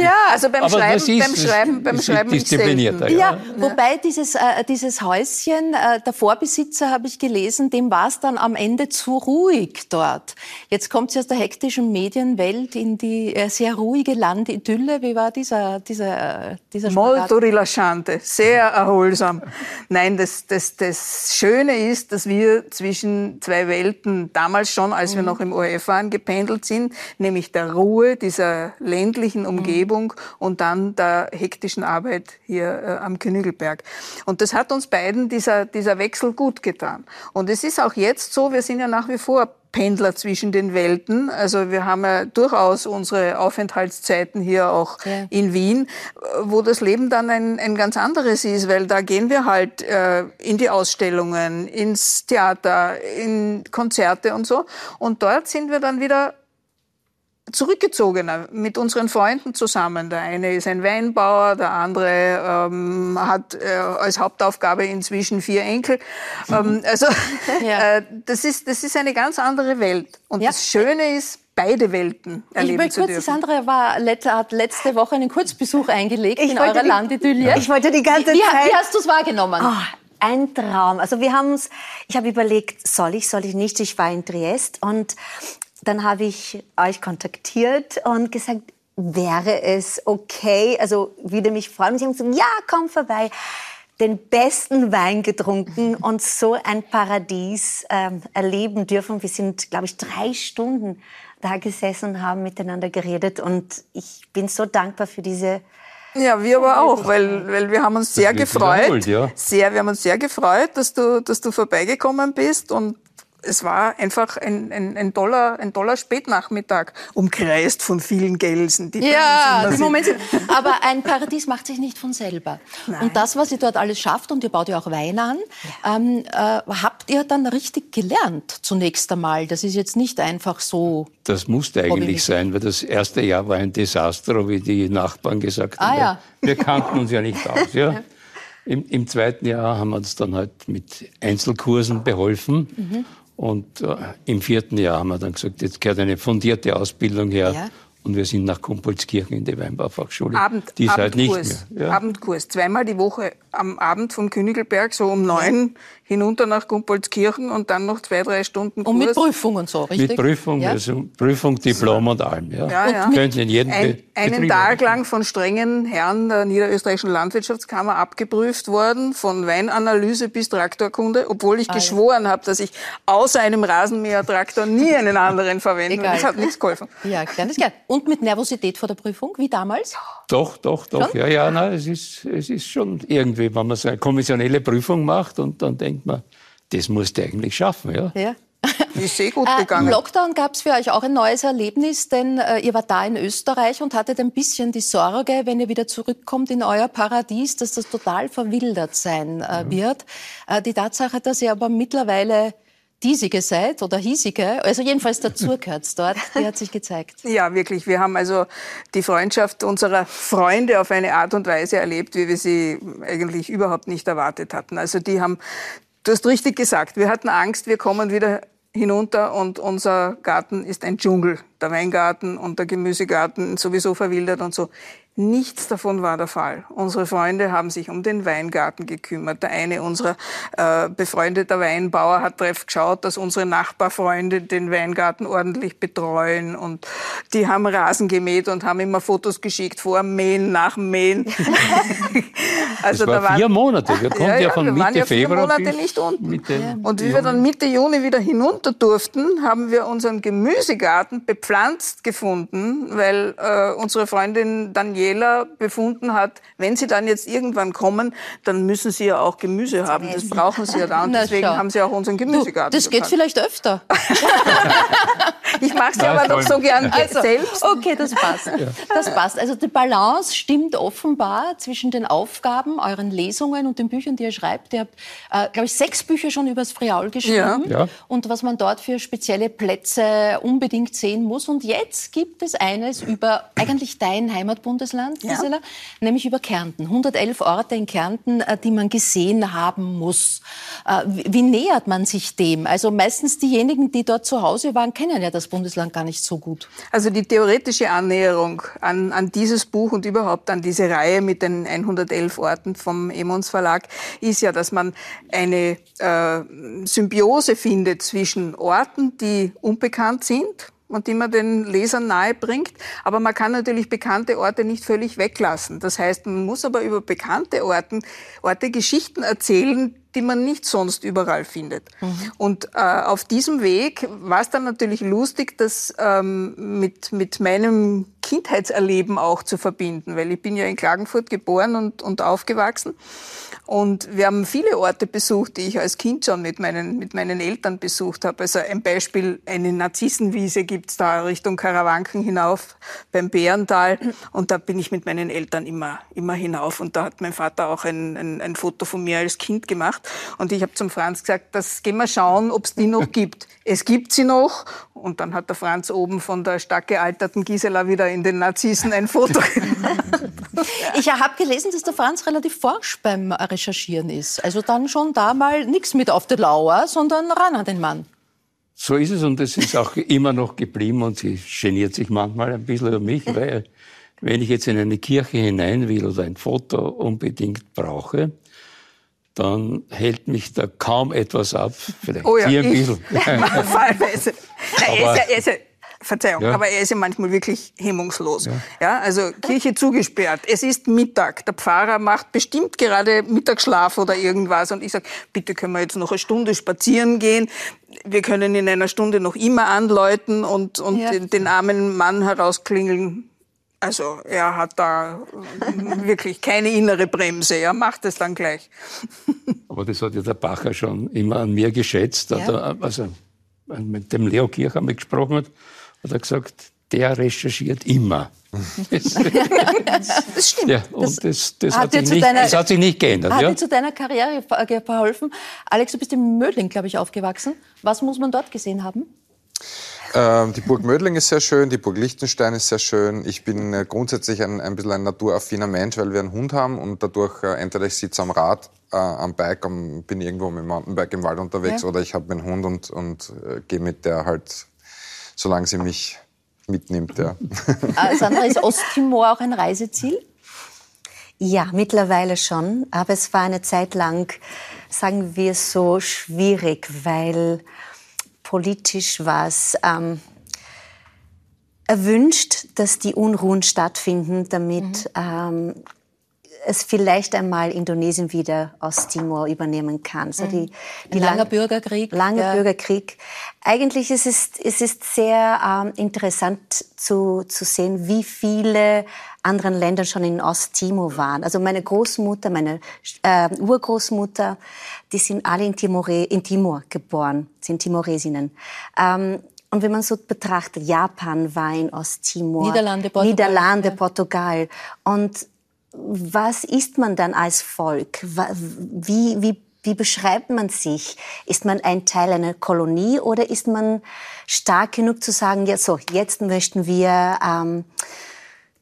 Ja, also beim aber Schreiben, ist, beim Schreiben, beim Schreiben disziplinierter. Ja. ja, wobei dieses, äh, dieses Häuschen, äh, der Vorbesitzer, habe ich gelesen, dem war es dann am Ende zu ruhig dort. Jetzt kommt sie aus der hektischen Medienwelt in die äh, sehr ruhige Landidylle. Wie war dieser, dieser, äh, dieser Molto rilasciante, sehr erholsam. Nein, das, das, das Schöne ist, dass wir zwischen zwei Welten damals schon, als mhm. wir noch im ORF waren, gependelt sind, nämlich der Ruhe dieser ländlichen mhm. Umgebung mhm. und dann der hektischen Arbeit hier äh, am Königelberg. Und das hat uns beiden dieser, dieser Wechsel gut getan. Und es ist auch jetzt so, wir sind ja nach wie vor Pendler zwischen den Welten. Also wir haben ja durchaus unsere Aufenthaltszeiten hier auch ja. in Wien, wo das Leben dann ein, ein ganz anderes ist, weil da gehen wir halt äh, in die Ausstellungen, ins Theater, in Konzerte und so. Und dort sind wir dann wieder zurückgezogener mit unseren Freunden zusammen. Der eine ist ein Weinbauer, der andere ähm, hat äh, als Hauptaufgabe inzwischen vier Enkel. Ähm, also ja. äh, das, ist, das ist eine ganz andere Welt. Und ja. das Schöne ist, beide Welten erleben ich zu kurz, dürfen. Sandra war, hat letzte Woche einen Kurzbesuch eingelegt ich in eurer die, Landidylle. Ich wollte die ganze wie, Zeit... Wie hast du es wahrgenommen? Oh, ein Traum. Also wir haben uns, ich habe überlegt, soll ich, soll ich nicht? Ich war in Triest und dann habe ich euch kontaktiert und gesagt, wäre es okay, also würde mich freuen. Und sie haben gesagt, ja, komm vorbei. den besten Wein getrunken und so ein Paradies ähm, erleben dürfen. Wir sind, glaube ich, drei Stunden da gesessen und haben miteinander geredet. Und ich bin so dankbar für diese ja, wir aber auch, weil, weil wir haben uns sehr gefreut. Ja. Sehr, wir haben uns sehr gefreut, dass du, dass du vorbeigekommen bist und es war einfach ein, ein, ein, toller, ein toller Spätnachmittag, umkreist von vielen Gelsen. Die ja, die Momente. Aber ein Paradies macht sich nicht von selber. Nein. Und das, was ihr dort alles schafft, und ihr baut ja auch Wein an, ja. ähm, äh, habt ihr dann richtig gelernt zunächst einmal? Das ist jetzt nicht einfach so. Das musste eigentlich sein, weil das erste Jahr war ein Desaster, wie die Nachbarn gesagt ah, haben. Ja. Wir kannten uns ja nicht aus. Ja. Im, Im, zweiten Jahr haben wir uns dann halt mit Einzelkursen beholfen. Mhm. Und äh, im vierten Jahr haben wir dann gesagt, jetzt gehört eine fundierte Ausbildung her. Ja. Und wir sind nach Kumpolskirchen in die Weinbaufachschule. Abend, die ist Abendkurs, halt nicht mehr. Ja. Abendkurs, zweimal die Woche am Abend vom Königelberg, so um neun hinunter nach Gumpolskirchen und dann noch zwei, drei Stunden Kurs. Und mit Prüfung und so, richtig? Mit Prüfung, ja? also Prüfung, Diplom und allem. Ja. Ja, ja. Können Sie in jedem Ein, einen Tag lang von strengen Herren der Niederösterreichischen Landwirtschaftskammer abgeprüft worden, von Weinanalyse bis Traktorkunde, obwohl ich ah, geschworen ja. habe, dass ich außer einem Rasenmähertraktor nie einen anderen verwende. Das hat nichts geholfen. Ja, kleines Gern. Und mit Nervosität vor der Prüfung, wie damals? Doch, doch, doch. Schon? Ja, ja, nein, es ist, es ist schon irgendwie, wenn man so eine kommissionelle Prüfung macht und dann denkt man, das musst du eigentlich schaffen, ja. ja. Ist sehr gut äh, gegangen. Äh, Im Lockdown gab es für euch auch ein neues Erlebnis, denn äh, ihr wart da in Österreich und hattet ein bisschen die Sorge, wenn ihr wieder zurückkommt in euer Paradies, dass das total verwildert sein äh, mhm. wird. Äh, die Tatsache, dass ihr aber mittlerweile diesige seid oder hiesige, also jedenfalls dazu gehört dort, die hat sich gezeigt. Ja, wirklich. Wir haben also die Freundschaft unserer Freunde auf eine Art und Weise erlebt, wie wir sie eigentlich überhaupt nicht erwartet hatten. Also die haben, du hast richtig gesagt, wir hatten Angst, wir kommen wieder hinunter und unser Garten ist ein Dschungel. Der Weingarten und der Gemüsegarten sowieso verwildert und so. Nichts davon war der Fall. Unsere Freunde haben sich um den Weingarten gekümmert. Der eine unserer äh, befreundeter Weinbauer hat drauf geschaut, dass unsere Nachbarfreunde den Weingarten ordentlich betreuen und die haben Rasen gemäht und haben immer Fotos geschickt vor Mähen, nach Mähen. also das war da waren, vier Monate. Wir konnten ja, ja, von wir Mitte waren ja vier Februar Monate nicht unten. Mitte und wie wir dann Mitte Juni wieder hinunter durften, haben wir unseren Gemüsegarten bepflanzt gefunden, weil äh, unsere Freundin Daniela Wähler befunden hat, wenn sie dann jetzt irgendwann kommen, dann müssen sie ja auch Gemüse haben. Das brauchen sie ja da. Und deswegen haben sie auch unseren Gemüsegarten. Du, das geht vielleicht öfter. ich mache es ja aber doch so gern also, selbst. Okay, das passt. Das passt. Also die Balance stimmt offenbar zwischen den Aufgaben, euren Lesungen und den Büchern, die ihr schreibt. Ihr habt, äh, glaube ich, sechs Bücher schon über das Friaul geschrieben. Ja. Ja. Und was man dort für spezielle Plätze unbedingt sehen muss. Und jetzt gibt es eines über eigentlich dein Heimatbundesland Bundesland, Gisela, ja. nämlich über Kärnten. 111 Orte in Kärnten, äh, die man gesehen haben muss. Äh, wie nähert man sich dem? Also meistens diejenigen, die dort zu Hause waren, kennen ja das Bundesland gar nicht so gut. Also die theoretische Annäherung an, an dieses Buch und überhaupt an diese Reihe mit den 111 Orten vom Emons Verlag ist ja, dass man eine äh, Symbiose findet zwischen Orten, die unbekannt sind, und die man den Lesern nahe bringt. Aber man kann natürlich bekannte Orte nicht völlig weglassen. Das heißt, man muss aber über bekannte Orten, Orte Geschichten erzählen, die man nicht sonst überall findet. Mhm. Und äh, auf diesem Weg war es dann natürlich lustig, das ähm, mit, mit meinem Kindheitserleben auch zu verbinden, weil ich bin ja in Klagenfurt geboren und, und aufgewachsen. Und wir haben viele Orte besucht, die ich als Kind schon mit meinen, mit meinen Eltern besucht habe. Also ein Beispiel, eine Narzissenwiese gibt's da Richtung Karawanken hinauf beim Bärental. Und da bin ich mit meinen Eltern immer, immer hinauf. Und da hat mein Vater auch ein, ein, ein Foto von mir als Kind gemacht. Und ich habe zum Franz gesagt, das gehen wir schauen, ob es die noch gibt. Es gibt sie noch. Und dann hat der Franz oben von der stark gealterten Gisela wieder in den Narzissen ein Foto gemacht. Ich habe gelesen, dass der Franz relativ forsch beim Recherchieren ist. Also dann schon da mal nichts mit auf der Lauer, sondern ran an den Mann. So ist es und es ist auch immer noch geblieben und sie geniert sich manchmal ein bisschen über mich, weil wenn ich jetzt in eine Kirche hinein will oder ein Foto unbedingt brauche, dann hält mich da kaum etwas ab. Vielleicht oh ja, hier ein bisschen. Fallweise. Aber, Verzeihung, ja. aber er ist ja manchmal wirklich hemmungslos. Ja. ja. also Kirche zugesperrt. Es ist Mittag. Der Pfarrer macht bestimmt gerade Mittagsschlaf oder irgendwas. Und ich sage, bitte können wir jetzt noch eine Stunde spazieren gehen. Wir können in einer Stunde noch immer anläuten und, und ja. den, den armen Mann herausklingeln. Also er hat da wirklich keine innere Bremse. Er macht es dann gleich. Aber das hat ja der Bacher schon immer an mir geschätzt. Ja. also mit dem Leo Kircher gesprochen hat, hat er gesagt, der recherchiert immer. das stimmt. Ja, und das, das, hat, hat nicht, deiner, das, hat sich nicht, geändert. Hat ja? dir zu deiner Karriere geholfen? Alex, du bist in Mödling, glaube ich, aufgewachsen. Was muss man dort gesehen haben? Ähm, die Burg Mödling ist sehr schön, die Burg Liechtenstein ist sehr schön. Ich bin äh, grundsätzlich ein, ein bisschen ein naturaffiner Mensch, weil wir einen Hund haben und dadurch äh, entweder ich sitze am Rad, äh, am Bike, am, bin irgendwo mit dem Mountainbike im Wald unterwegs ja. oder ich habe meinen Hund und, und äh, gehe mit der halt, solange sie mich mitnimmt. Ja. Äh, Sandra, ist Osttimor auch ein Reiseziel? Ja, mittlerweile schon. Aber es war eine Zeit lang, sagen wir so, schwierig, weil politisch war es ähm, erwünscht, dass die Unruhen stattfinden, damit mhm. ähm, es vielleicht einmal Indonesien wieder Osttimor übernehmen kann. So die, die Ein langer lang, Bürgerkrieg. Langer ja. Bürgerkrieg. Eigentlich ist es, es ist sehr ähm, interessant zu, zu sehen, wie viele anderen Länder schon in Osttimor waren. Also meine Großmutter, meine äh, Urgroßmutter, die sind alle in, Timore, in Timor geboren, sind Timoresinnen. Ähm, und wenn man so betrachtet, Japan war in Osttimor, Niederlande, Portugal. Niederlande, ja. Portugal. Und was ist man dann als Volk? Wie, wie, wie beschreibt man sich? Ist man ein Teil einer Kolonie oder ist man stark genug zu sagen, ja so, jetzt möchten wir ähm,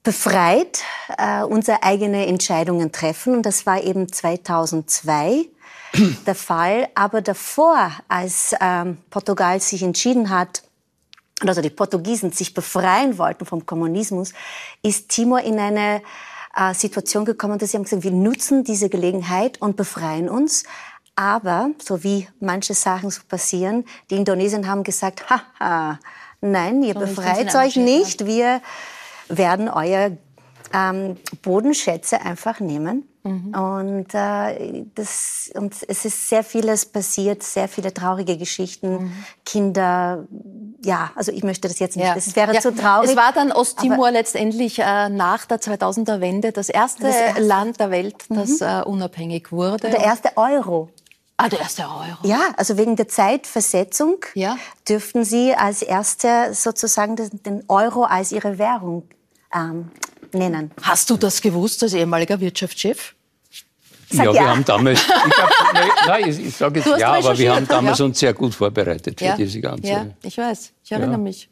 befreit äh, unsere eigenen Entscheidungen treffen. Und das war eben 2002 der Fall. Aber davor, als ähm, Portugal sich entschieden hat, also die Portugiesen sich befreien wollten vom Kommunismus, ist Timor in eine äh, Situation gekommen, dass sie haben gesagt, wir nutzen diese Gelegenheit und befreien uns. Aber, so wie manche Sachen so passieren, die Indonesier haben gesagt, haha, nein, ihr so befreit euch nicht, wir werden euer ähm, Bodenschätze einfach nehmen. Mhm. Und, äh, das, und es ist sehr vieles passiert, sehr viele traurige Geschichten, mhm. Kinder, ja, also ich möchte das jetzt nicht, ja. das wäre ja. zu traurig. Es war dann Osttimor letztendlich äh, nach der 2000er Wende das erste, das erste. Land der Welt, das mhm. äh, unabhängig wurde. Der erste Euro. Ah, der erste Euro. Ja, also wegen der Zeitversetzung ja. dürften Sie als Erste sozusagen den Euro als Ihre Währung ähm, nennen. Hast du das gewusst als ehemaliger Wirtschaftschef? Sag ja, ja, wir haben damals, ich, nein, ich, ich sage jetzt ja, aber wir haben damals ja. uns sehr gut vorbereitet für ja. diese ganze. Ja, ich weiß, ich erinnere mich.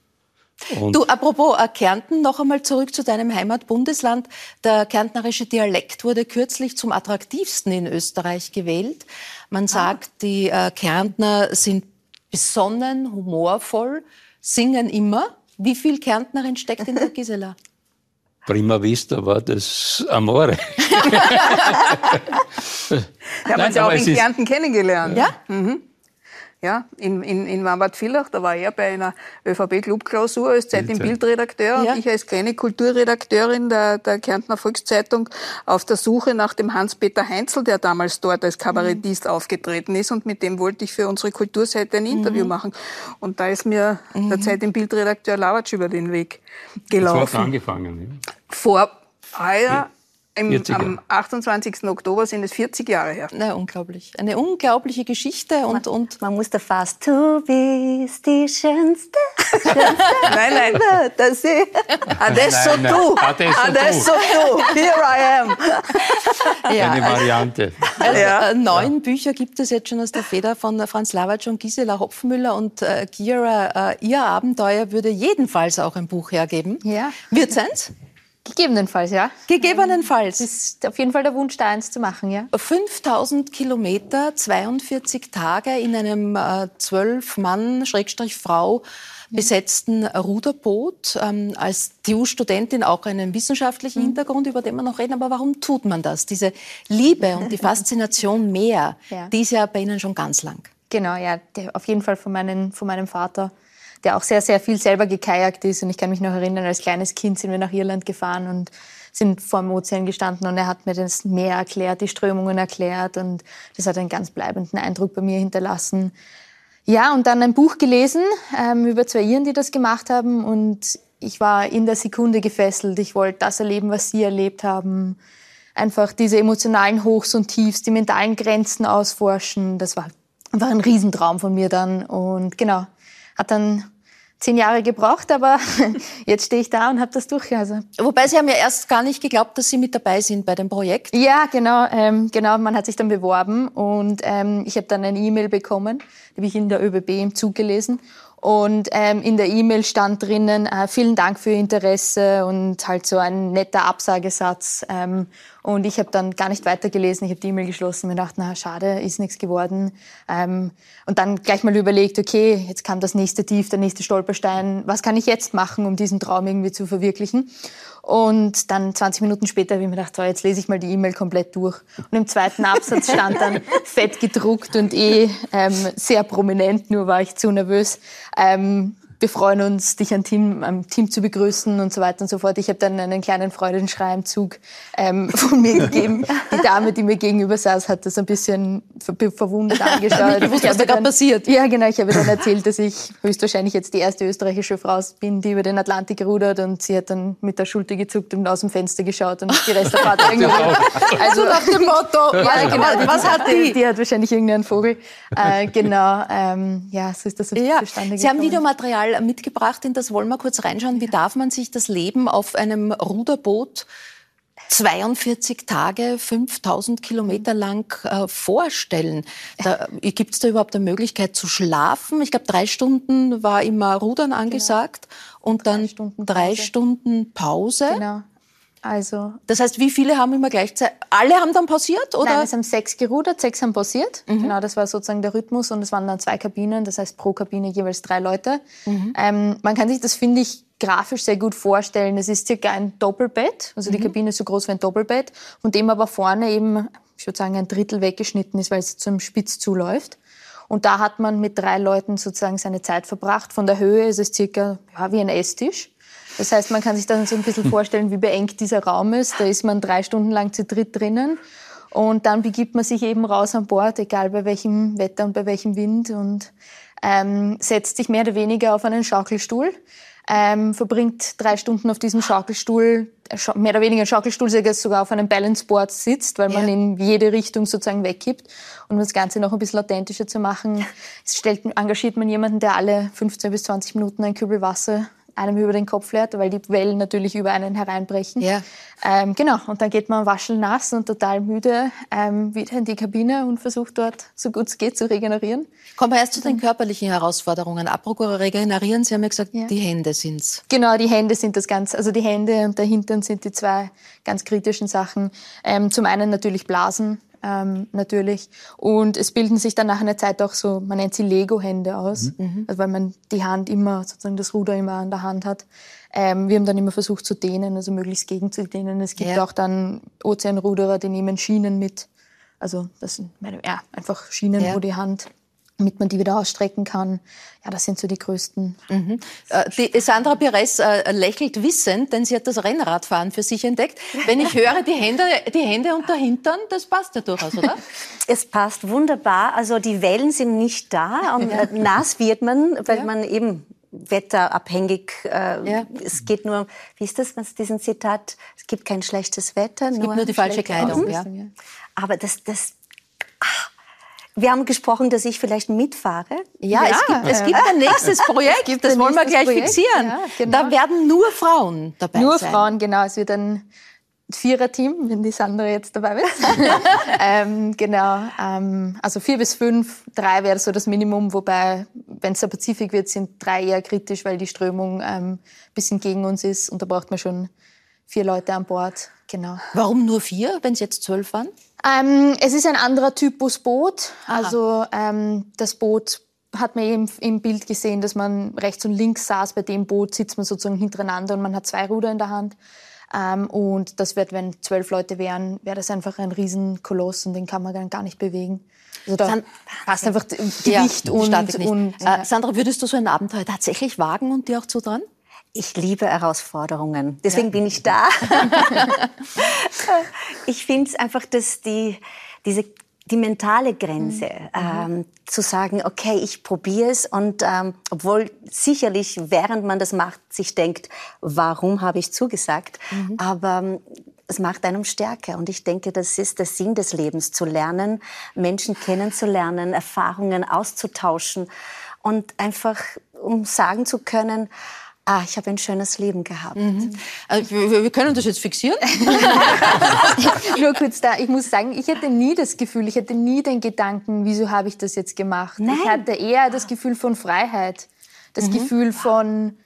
Und du, apropos äh, Kärnten, noch einmal zurück zu deinem Heimatbundesland. Der kärntnerische Dialekt wurde kürzlich zum attraktivsten in Österreich gewählt. Man ah. sagt, ah. die äh, Kärntner sind besonnen, humorvoll, singen immer. Wie viel Kärntnerin steckt in der Gisela? Prima Vista war das Amore. Wir haben uns ja auch in Kärnten kennengelernt. Ja? Mhm. Ja, in, in, in Wambad-Villach, da war er bei einer ÖVP-Clubklausur als Zeit im Bildredakteur ja. und ich als kleine Kulturredakteurin der, der Kärntner Volkszeitung auf der Suche nach dem Hans-Peter Heinzel, der damals dort als Kabarettist mhm. aufgetreten ist und mit dem wollte ich für unsere Kulturseite ein Interview mhm. machen. Und da ist mir mhm. der Zeit im Bildredakteur Lauertsch über den Weg gelaufen. Das hat angefangen. Ja. Vor, ah ja, im, am 28. Oktober sind es 40 Jahre her. Na, unglaublich. Eine unglaubliche Geschichte und, man, und man musste fast, du bist die schönste. schönste nein, nein, das ist adesso nein, nein, tu, adesso, adesso tu, here I am. ja, Eine Variante. Also, ja. Äh, neun ja. Bücher gibt es jetzt schon aus der Feder von Franz Lawatsch und Gisela Hopfmüller und äh, Gira, äh, ihr Abenteuer würde jedenfalls auch ein Buch hergeben. Ja. Wird's eins? Gegebenenfalls, ja. Gegebenenfalls. Das ist auf jeden Fall der Wunsch, da eins zu machen, ja. 5000 Kilometer, 42 Tage in einem äh, 12 Mann, Schrägstrich Frau, besetzten Ruderboot. Ähm, als TU-Studentin auch einen wissenschaftlichen mhm. Hintergrund, über den wir noch reden. Aber warum tut man das? Diese Liebe und die Faszination mehr, ja. die ist ja bei Ihnen schon ganz lang. Genau, ja. auf jeden Fall von, meinen, von meinem Vater der auch sehr, sehr viel selber gekajakt ist. Und ich kann mich noch erinnern, als kleines Kind sind wir nach Irland gefahren und sind vor dem Ozean gestanden und er hat mir das Meer erklärt, die Strömungen erklärt und das hat einen ganz bleibenden Eindruck bei mir hinterlassen. Ja, und dann ein Buch gelesen ähm, über zwei Iren, die das gemacht haben und ich war in der Sekunde gefesselt. Ich wollte das erleben, was sie erlebt haben. Einfach diese emotionalen Hochs und Tiefs, die mentalen Grenzen ausforschen. Das war einfach ein Riesentraum von mir dann. Und genau, hat dann zehn Jahre gebraucht, aber jetzt stehe ich da und habe das durch. Also. Wobei Sie haben ja erst gar nicht geglaubt, dass Sie mit dabei sind bei dem Projekt. Ja, genau, ähm, genau. Man hat sich dann beworben und ähm, ich habe dann eine E-Mail bekommen, die habe ich in der ÖBB im Zug gelesen und ähm, in der E-Mail stand drinnen, äh, vielen Dank für Ihr Interesse und halt so ein netter Absagesatz. Ähm, und ich habe dann gar nicht weitergelesen. Ich habe die E-Mail geschlossen und mir gedacht, na schade, ist nichts geworden. Ähm, und dann gleich mal überlegt, okay, jetzt kam das nächste Tief, der nächste Stolperstein. Was kann ich jetzt machen, um diesen Traum irgendwie zu verwirklichen? Und dann 20 Minuten später habe ich mir gedacht, so, jetzt lese ich mal die E-Mail komplett durch. Und im zweiten Absatz stand dann fett gedruckt und eh ähm, sehr prominent, nur war ich zu nervös. Ähm, wir freuen uns, dich am Team, am Team zu begrüßen und so weiter und so fort. Ich habe dann einen kleinen Freudenschrei im Zug ähm, von mir gegeben. Die Dame, die mir gegenüber saß, hat das ein bisschen ver verwundert angeschaut. du wusstest, was da gerade passiert. Ja, genau. Ich habe dann erzählt, dass ich höchstwahrscheinlich jetzt die erste österreichische Frau bin, die über den Atlantik rudert und sie hat dann mit der Schulter gezuckt und aus dem Fenster geschaut und die Rest der Fahrt irgendwie. Also nach dem Motto, ja, genau, was hat die? Die hat wahrscheinlich irgendeinen Vogel. Äh, genau, ähm, ja, so ist das ja. zustande gekommen. Sie haben Videomaterial mitgebracht, in das wollen wir kurz reinschauen. Wie darf man sich das Leben auf einem Ruderboot 42 Tage, 5000 Kilometer lang äh, vorstellen. Gibt es da überhaupt eine Möglichkeit zu schlafen? Ich glaube, drei Stunden war immer Rudern angesagt genau. und dann drei Stunden, drei Stunden Pause. Genau. Also das heißt, wie viele haben immer gleichzeitig? Alle haben dann pausiert oder? Nein, es haben sechs gerudert, sechs haben pausiert. Mhm. Genau, das war sozusagen der Rhythmus und es waren dann zwei Kabinen, das heißt pro Kabine jeweils drei Leute. Mhm. Ähm, man kann sich das finde ich grafisch sehr gut vorstellen. Es ist circa ein Doppelbett, also die mhm. Kabine ist so groß wie ein Doppelbett, von dem aber vorne eben, ich würde sagen, ein Drittel weggeschnitten ist, weil es zum Spitz zuläuft. Und da hat man mit drei Leuten sozusagen seine Zeit verbracht. Von der Höhe ist es circa ja, wie ein Esstisch. Das heißt, man kann sich dann so ein bisschen vorstellen, wie beengt dieser Raum ist. Da ist man drei Stunden lang zu dritt drinnen. Und dann begibt man sich eben raus an Bord, egal bei welchem Wetter und bei welchem Wind, und ähm, setzt sich mehr oder weniger auf einen Schaukelstuhl, ähm, verbringt drei Stunden auf diesem Schaukelstuhl, äh, mehr oder weniger ein Schaukelstuhl, sogar auf einem Balanceboard sitzt, weil man ja. in jede Richtung sozusagen weggibt. Und um das Ganze noch ein bisschen authentischer zu machen, stellt, engagiert man jemanden, der alle 15 bis 20 Minuten ein Kübel Wasser einem über den Kopf leert, weil die Wellen natürlich über einen hereinbrechen. Ja. Ähm, genau, und dann geht man waschelnass und total müde ähm, wieder in die Kabine und versucht dort, so gut es geht, zu regenerieren. Kommen wir erst zu den körperlichen Herausforderungen. Apropos regenerieren, Sie haben ja gesagt, ja. die Hände sind's. Genau, die Hände sind das ganz, also die Hände und der Hintern sind die zwei ganz kritischen Sachen. Ähm, zum einen natürlich Blasen, ähm, natürlich. Und es bilden sich dann nach einer Zeit auch so, man nennt sie Lego-Hände aus, mhm. also weil man die Hand immer, sozusagen das Ruder immer an der Hand hat. Ähm, wir haben dann immer versucht zu dehnen, also möglichst gegen zu dehnen. Es gibt ja. auch dann Ozeanruderer, die nehmen Schienen mit. Also das sind ja, einfach Schienen, ja. wo die Hand damit man die wieder ausstrecken kann. Ja, das sind so die größten. Mhm. Äh, die Sandra Perez äh, lächelt wissend, denn sie hat das Rennradfahren für sich entdeckt. Wenn ich höre, die Hände, die Hände und der Hintern, das passt ja durchaus, oder? Es passt wunderbar. Also die Wellen sind nicht da und ja. nass wird man, weil ja. man eben wetterabhängig. Äh, ja. Es geht nur, wie ist das, was diesen Zitat? Es gibt kein schlechtes Wetter. Es gibt nur die falsche Kleidung. Ja. Aber das, das, wir haben gesprochen, dass ich vielleicht mitfahre. Ja, ja. Es, gibt, es gibt ein nächstes Projekt, das wollen wir gleich Projekt. fixieren. Ja, genau. Da werden nur Frauen dabei nur sein. Nur Frauen, genau. Es wird ein Viererteam, wenn die Sandra jetzt dabei ist. ähm, genau. Ähm, also vier bis fünf, drei wäre so das Minimum, wobei, wenn es der Pazifik wird, sind drei eher kritisch, weil die Strömung ein ähm, bisschen gegen uns ist und da braucht man schon vier Leute an Bord. Genau. Warum nur vier, wenn es jetzt zwölf waren? Ähm, es ist ein anderer Typus Boot. Aha. Also ähm, das Boot hat man eben im Bild gesehen, dass man rechts und links saß. Bei dem Boot sitzt man sozusagen hintereinander und man hat zwei Ruder in der Hand. Ähm, und das wird, wenn zwölf Leute wären, wäre das einfach ein Riesenkoloss und den kann man dann gar nicht bewegen. Also da San passt einfach Gewicht ja, und, nicht. und Äh, Sandra, würdest du so ein Abenteuer tatsächlich wagen und dir auch zutrauen? Ich liebe Herausforderungen. Deswegen bin ich da. ich finde es einfach, dass die, diese, die mentale Grenze, ähm, zu sagen, okay, ich probiere es und ähm, obwohl sicherlich, während man das macht, sich denkt, warum habe ich zugesagt, aber ähm, es macht einem stärker und ich denke, das ist der Sinn des Lebens, zu lernen, Menschen kennenzulernen, Erfahrungen auszutauschen und einfach, um sagen zu können, ah, ich habe ein schönes Leben gehabt. Also, wir, wir können das jetzt fixieren. Nur kurz da, ich muss sagen, ich hatte nie das Gefühl, ich hatte nie den Gedanken, wieso habe ich das jetzt gemacht. Nein. Ich hatte eher das Gefühl von Freiheit, das Gefühl von,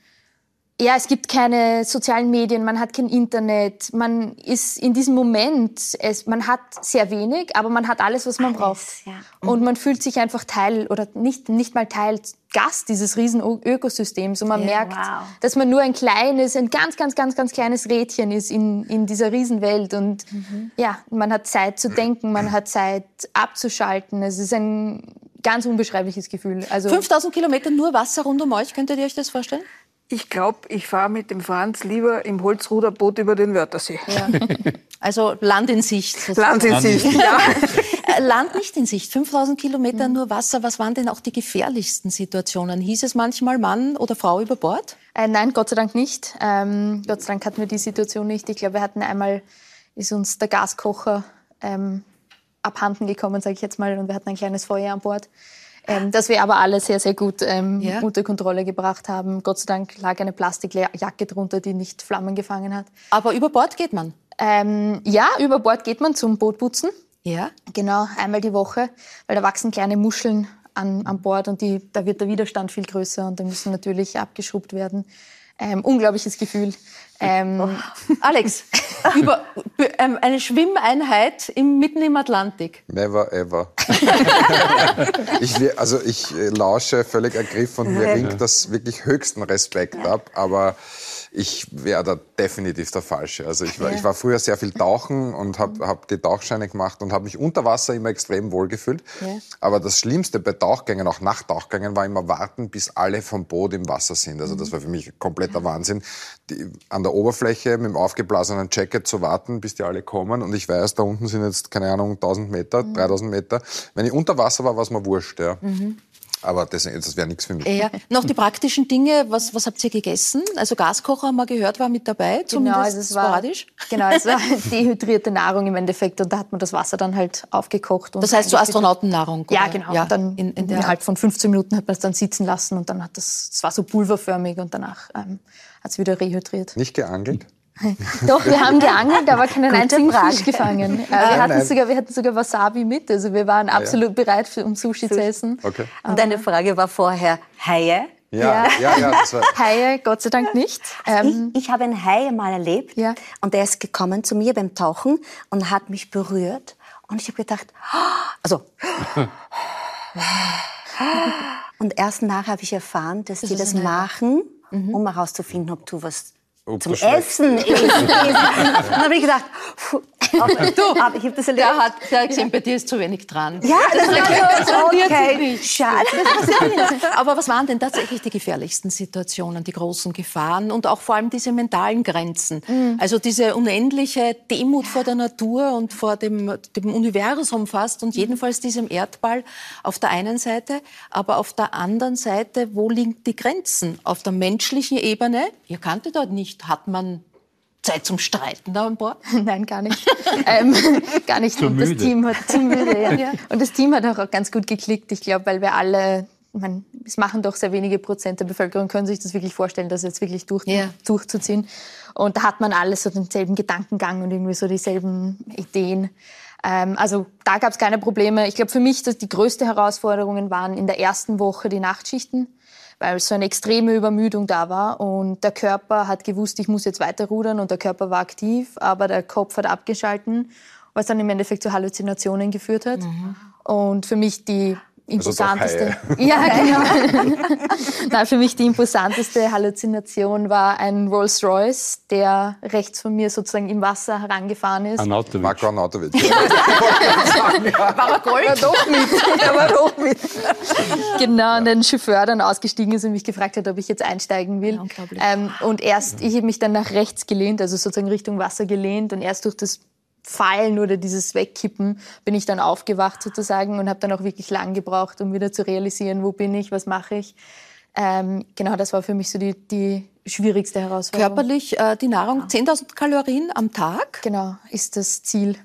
ja, es gibt keine sozialen Medien, man hat kein Internet, man ist in diesem Moment, es, man hat sehr wenig, aber man hat alles, was man braucht. ja. Und man fühlt sich einfach Teil oder nicht, nicht mal Teil, Gast dieses riesen Ökosystems. Und man merkt, wow. dass man nur ein kleines, ein ganz, ganz, ganz, ganz kleines Rädchen ist in, in dieser Riesenwelt. Und ja, man hat Zeit zu denken, man hat Zeit abzuschalten. Es ist ein ganz unbeschreibliches Gefühl. Also 5000 Kilometer nur Wasser rund um euch, könntet ihr euch das vorstellen? Ich glaube, ich fahre mit dem Franz lieber im Holzruderboot über den Wörthersee. Also Land in Sicht. Land in Sicht, ja. Äh, Land nicht in Sicht, 5000 Kilometer nur Wasser. Was waren denn auch die gefährlichsten Situationen? Hieß es manchmal Mann oder Frau über Bord? Äh, nein, Gott sei Dank nicht. Ähm, Gott sei Dank hatten wir die Situation nicht. Ich glaube, wir hatten einmal, ist uns der Gaskocher ähm, abhanden gekommen, sage ich jetzt mal, und wir hatten ein kleines Feuer an Bord. Ähm, das wir aber alle sehr, sehr gut ähm, Ja. unter Kontrolle gebracht haben. Gott sei Dank lag eine Plastikjacke drunter, die nicht Flammen gefangen hat. Aber über Bord geht man. Ähm, ja, über Bord geht man zum Bootputzen. Ja. Genau, einmal die Woche, weil da wachsen kleine Muscheln an, an Bord und die, da wird der Widerstand viel größer und da müssen natürlich abgeschrubbt werden. Ähm, unglaubliches Gefühl. Ähm, Alex, über ähm, eine Schwimmeinheit im, mitten im Atlantik. Never ever. ich, also ich äh, lausche völlig ergriffen und mir ringt das wirklich höchsten Respekt ab, aber ich wäre da definitiv der Falsche. Also ich war, ich war früher sehr viel tauchen und habe hab die Tauchscheine gemacht und habe mich unter Wasser immer extrem wohl gefühlt. Aber das Schlimmste bei Tauchgängen, auch Nachtauchgängen, war immer warten, bis alle vom Boot im Wasser sind. Also das war für mich kompletter Wahnsinn. Die, an der Oberfläche mit dem aufgeblasenen Jacket zu warten, bis die alle kommen. Und ich weiß, da unten sind jetzt, keine Ahnung, 1000 Meter, 3000 Meter. Wenn ich unter Wasser war, war es mir wurscht. Ja. Aber das, das wäre nichts für mich. Ja. Noch die praktischen Dinge, was, was habt ihr gegessen? Also Gaskocher haben wir gehört, war mit dabei, zumindest also es war, sporadisch. Genau, es war dehydrierte Nahrung im Endeffekt und da hat man das Wasser dann halt aufgekocht. Und Das heißt so. Astronautennahrung? Ja, oder? genau. Ja, dann in, in innerhalb von 15 Minuten hat man es dann sitzen lassen und dann hat das, es war so pulverförmig und danach ähm, hat es wieder rehydriert. Nicht geangelt? Doch, wir haben geangelt, aber keinen einzigen. Fisch gefangen. Wir, hatten nein. sogar, wir hatten sogar Wasabi mit, also wir waren absolut bereit, für, um Sushi, zu essen. Okay. Und eine Frage war vorher, Haie? Ja, ja, ja, das war, Haie, Gott sei Dank nicht. Ähm, ich, ich habe einen Hai mal erlebt Ja. und der ist gekommen zu mir beim Tauchen und hat mich berührt und ich habe gedacht, also und erst nachher habe ich erfahren, dass die das machen, um herauszufinden, ob du was Ob zum schmeckt. Essen isst. Und dann habe ich gedacht, aber, Du, aber ich habe das erlebt. der hat, der hat gesehen, bei dir ist zu wenig dran. ja, das sich okay, schade. Aber was waren denn tatsächlich die gefährlichsten Situationen, die großen Gefahren und auch vor allem diese mentalen Grenzen? Mhm. Also diese unendliche Demut vor der Natur und vor dem, dem Universum fast Mhm. und jedenfalls diesem Erdball auf der einen Seite, aber auf der anderen Seite, wo liegen die Grenzen? Auf der menschlichen Ebene, ihr kanntet dort nicht, hat man Zeit zum Streiten da an Bord? Nein, gar nicht. ähm, gar nicht. Zu und das müde. Team hat zu müde, ja. Und das Team hat auch ganz gut geklickt. Ich glaube, weil wir alle, ich meine, es machen doch sehr wenige Prozent der Bevölkerung, können sich das wirklich vorstellen, das jetzt wirklich durch, Ja. durchzuziehen. Und da hat man alles so denselben Gedankengang und irgendwie so dieselben Ideen. Ähm, also da gab es keine Probleme. Ich glaube, für mich dass die größte Herausforderungen waren in der ersten Woche die Nachtschichten weil so eine extreme Übermüdung da war und der Körper hat gewusst, ich muss jetzt weiter rudern und der Körper war aktiv, aber der Kopf hat abgeschalten, was dann im Endeffekt zu Halluzinationen geführt hat. Und für mich die imposanteste. Also ja, genau. Nein, für mich die imposanteste Halluzination war ein Rolls Royce, der rechts von mir sozusagen im Wasser herangefahren ist. Anatovic. Marco Anatovic. war er Gold? War doch mit. Er war doch mit. Genau, und der Chauffeur dann ausgestiegen ist und mich gefragt hat, ob ich jetzt einsteigen will. Ja, ähm, und erst, ich habe mich dann nach rechts gelehnt, also sozusagen Richtung Wasser gelehnt und erst durch das Fallen oder dieses Wegkippen bin ich dann aufgewacht sozusagen und habe dann auch wirklich lang gebraucht, um wieder zu realisieren, wo bin ich, was mache ich. Ähm, genau, das war für mich so die, die schwierigste Herausforderung. Körperlich äh, die Nahrung, 10.000 Kalorien am Tag? Genau, ist das Ziel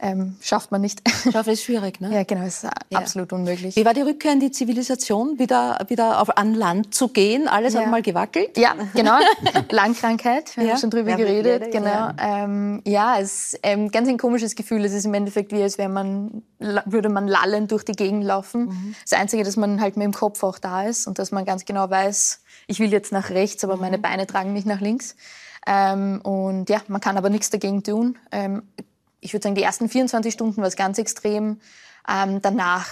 ähm, schafft man nicht. Schafft ist schwierig, ne? Ja, genau, ist ja. absolut unmöglich. Wie war die Rückkehr in die Zivilisation, wieder, wieder auf, an Land zu gehen? Alles ja. hat mal gewackelt? Ja, genau. Langkrankheit, wir ja. haben schon drüber geredet. Genau. Ja, ähm, ja es ist ähm, ganz ein komisches Gefühl. Es ist im Endeffekt wie, als wäre man, würde man lallend durch die Gegend laufen. Mhm. Das Einzige, dass man halt mit dem Kopf auch da ist und dass man ganz genau weiß, ich will jetzt nach rechts, aber mhm. meine Beine tragen mich nach links. Ähm, und ja, man kann aber nichts dagegen tun. Ähm, ich würde sagen, die ersten 24 Stunden war es ganz extrem. Ähm, danach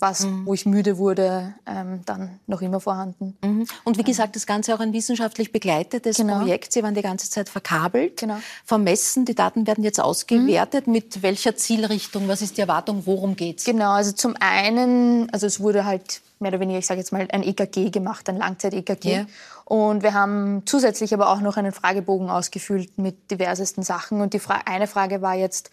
war es, mhm. wo ich müde wurde, ähm, dann noch immer vorhanden. Mhm. Und wie gesagt, das Ganze auch ein wissenschaftlich begleitetes genau. Projekt. Sie waren die ganze Zeit verkabelt, genau. vermessen. Die Daten werden jetzt ausgewertet. Mhm. Mit welcher Zielrichtung? Was ist die Erwartung? Worum geht's? Genau, also zum einen, also es wurde halt mehr oder weniger, ich sage jetzt mal, ein EKG gemacht, ein Langzeit-EKG. Yeah. Und wir haben zusätzlich aber auch noch einen Fragebogen ausgefüllt mit diversesten Sachen. Und die Fra eine Frage war jetzt,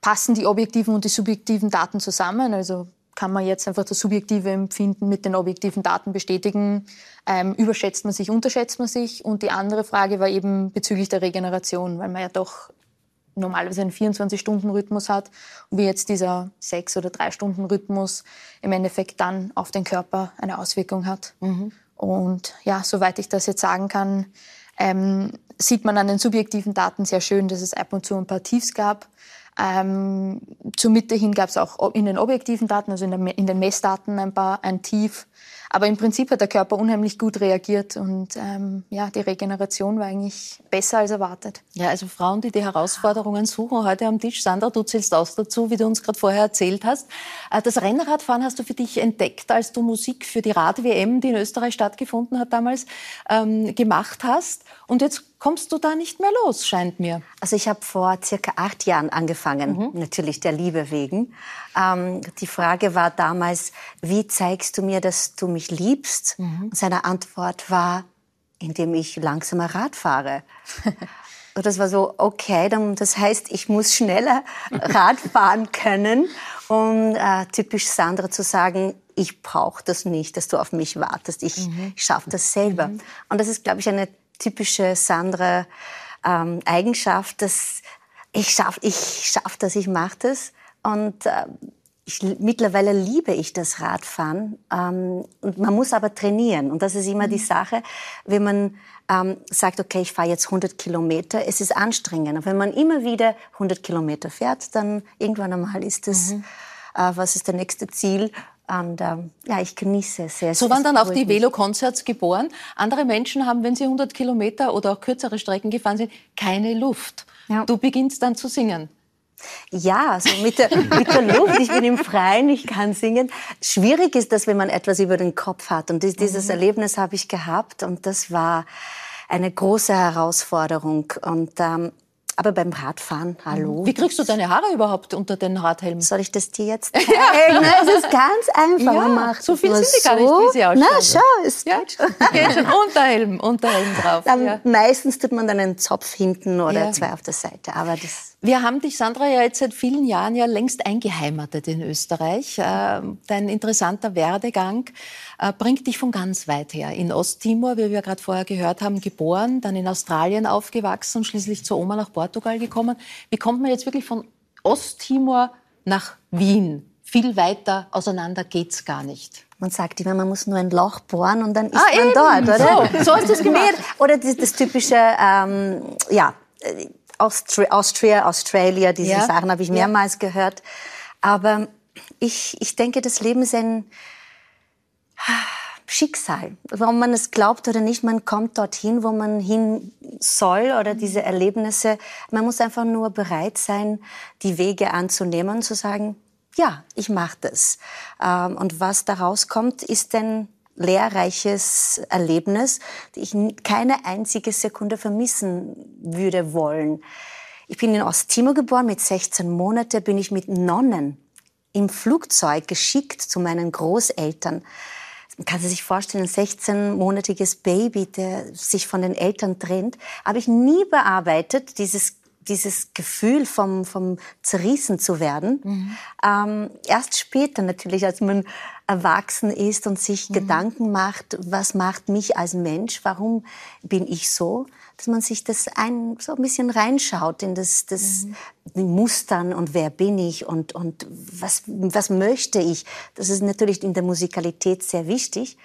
passen die objektiven und die subjektiven Daten zusammen? Also kann man jetzt einfach das subjektive Empfinden mit den objektiven Daten bestätigen? Ähm, überschätzt man sich, unterschätzt man sich? Und die andere Frage war eben bezüglich der Regeneration, weil man ja doch normalerweise einen 24-Stunden-Rhythmus hat und wie jetzt dieser 6- oder 3-Stunden-Rhythmus im Endeffekt dann auf den Körper eine Auswirkung hat. Mhm. Und ja, soweit ich das jetzt sagen kann, ähm, sieht man an den subjektiven Daten sehr schön, dass es ab und zu ein paar Tiefs gab. Ähm, zur Mitte hin gab es auch in den objektiven Daten, also in, der, in den Messdaten ein paar ein Tief. Aber im Prinzip hat der Körper unheimlich gut reagiert und ähm, ja, die Regeneration war eigentlich besser als erwartet. Ja, also Frauen, die die Herausforderungen suchen, heute am Tisch. Sandra, du zählst auch dazu, wie du uns gerade vorher erzählt hast. Äh, das Rennradfahren hast du für dich entdeckt, als du Musik für die Rad-WM, die in Österreich stattgefunden hat damals, ähm, gemacht hast. Und jetzt kommst du da nicht mehr los, scheint mir. Also ich habe vor circa acht Jahren angefangen, mhm. natürlich der Liebe wegen. Ähm, die Frage war damals, wie zeigst du mir, dass du mich liebst? Mhm. Und seine Antwort war, indem ich langsamer Rad fahre. Und das war so, okay, dann, das heißt, ich muss schneller Rad fahren können, um äh, typisch Sandra zu sagen, ich brauche das nicht, dass du auf mich wartest. Ich mhm. schaffe das selber. Mhm. Und das ist, glaube ich, eine typische Sandra ähm, Eigenschaft, dass ich schaffe, ich schaff das, ich mache das. Und äh, ich, mittlerweile liebe ich das Radfahren. Ähm, und man muss aber trainieren. Und das ist immer die mhm. Sache, wenn man ähm, sagt, okay, ich fahre jetzt 100 Kilometer, es ist anstrengend. Und wenn man immer wieder 100 Kilometer fährt, dann irgendwann einmal ist das, mhm. äh, was ist der nächste Ziel? Und ähm, ja, ich genieße es sehr. So waren dann auch die Velo-Concerts geboren. Andere Menschen haben, wenn sie 100 Kilometer oder auch kürzere Strecken gefahren sind, keine Luft. Ja. Du beginnst dann zu singen. Ja, also mit der, mit der Luft. Ich bin im Freien, ich kann singen. Schwierig ist das, wenn man etwas über den Kopf hat. Und dieses mhm. Erlebnis habe ich gehabt und das war eine große Herausforderung. Und ähm, aber beim Radfahren, hallo. Wie kriegst du deine Haare überhaupt unter den Radhelm? Soll ich das dir jetzt zeigen? ja. Es ist ganz einfach. Ja, macht so viel sind die gar nicht, wie sie ausschauen. Na, schau, es ja. geht schon. geht schon. Unterhelm, Unterhelm drauf. Ja. Meistens tut man dann einen Zopf hinten oder ja. zwei auf der Seite. Aber das wir haben dich, Sandra, ja jetzt seit vielen Jahren ja längst eingeheimatet in Österreich. Äh, dein interessanter Werdegang bringt dich von ganz weit her. In Osttimor, wie wir gerade vorher gehört haben, geboren, dann in Australien aufgewachsen und schließlich zur Oma nach Portugal gekommen. Wie kommt man jetzt wirklich von Osttimor nach Wien? Viel weiter auseinander geht's gar nicht. Man sagt immer, man muss nur ein Loch bohren und dann ist ah, man eben. dort, oder? So, so hast du es gemacht. Oder das, das typische, ähm, ja, Austria, Austria Australia, diese ja. Sachen habe ich mehrmals ja. gehört. Aber ich, ich denke, das Leben ist ein Schicksal. Warum man es glaubt oder nicht, man kommt dorthin, wo man hin soll oder diese Erlebnisse. Man muss einfach nur bereit sein, die Wege anzunehmen und zu sagen, ja, ich mache das. Ähm, und was daraus kommt, ist ein lehrreiches Erlebnis, die ich keine einzige Sekunde vermissen würde wollen. Ich bin in Osttimor geboren, mit 16 Monaten bin ich mit Nonnen im Flugzeug geschickt zu meinen Großeltern. Kann sich vorstellen, ein 16-monatiges Baby, der sich von den Eltern trennt, habe ich nie bearbeitet, dieses dieses Gefühl vom, vom zerrissen zu werden. Mhm. Ähm, erst später natürlich, als man erwachsen ist und sich mhm. Gedanken macht, was macht mich als Mensch, warum bin ich so, dass man sich das ein, so ein bisschen reinschaut in das, das mhm. Mustern und wer bin ich und, und was, was möchte ich. Das ist natürlich in der Musikalität sehr wichtig.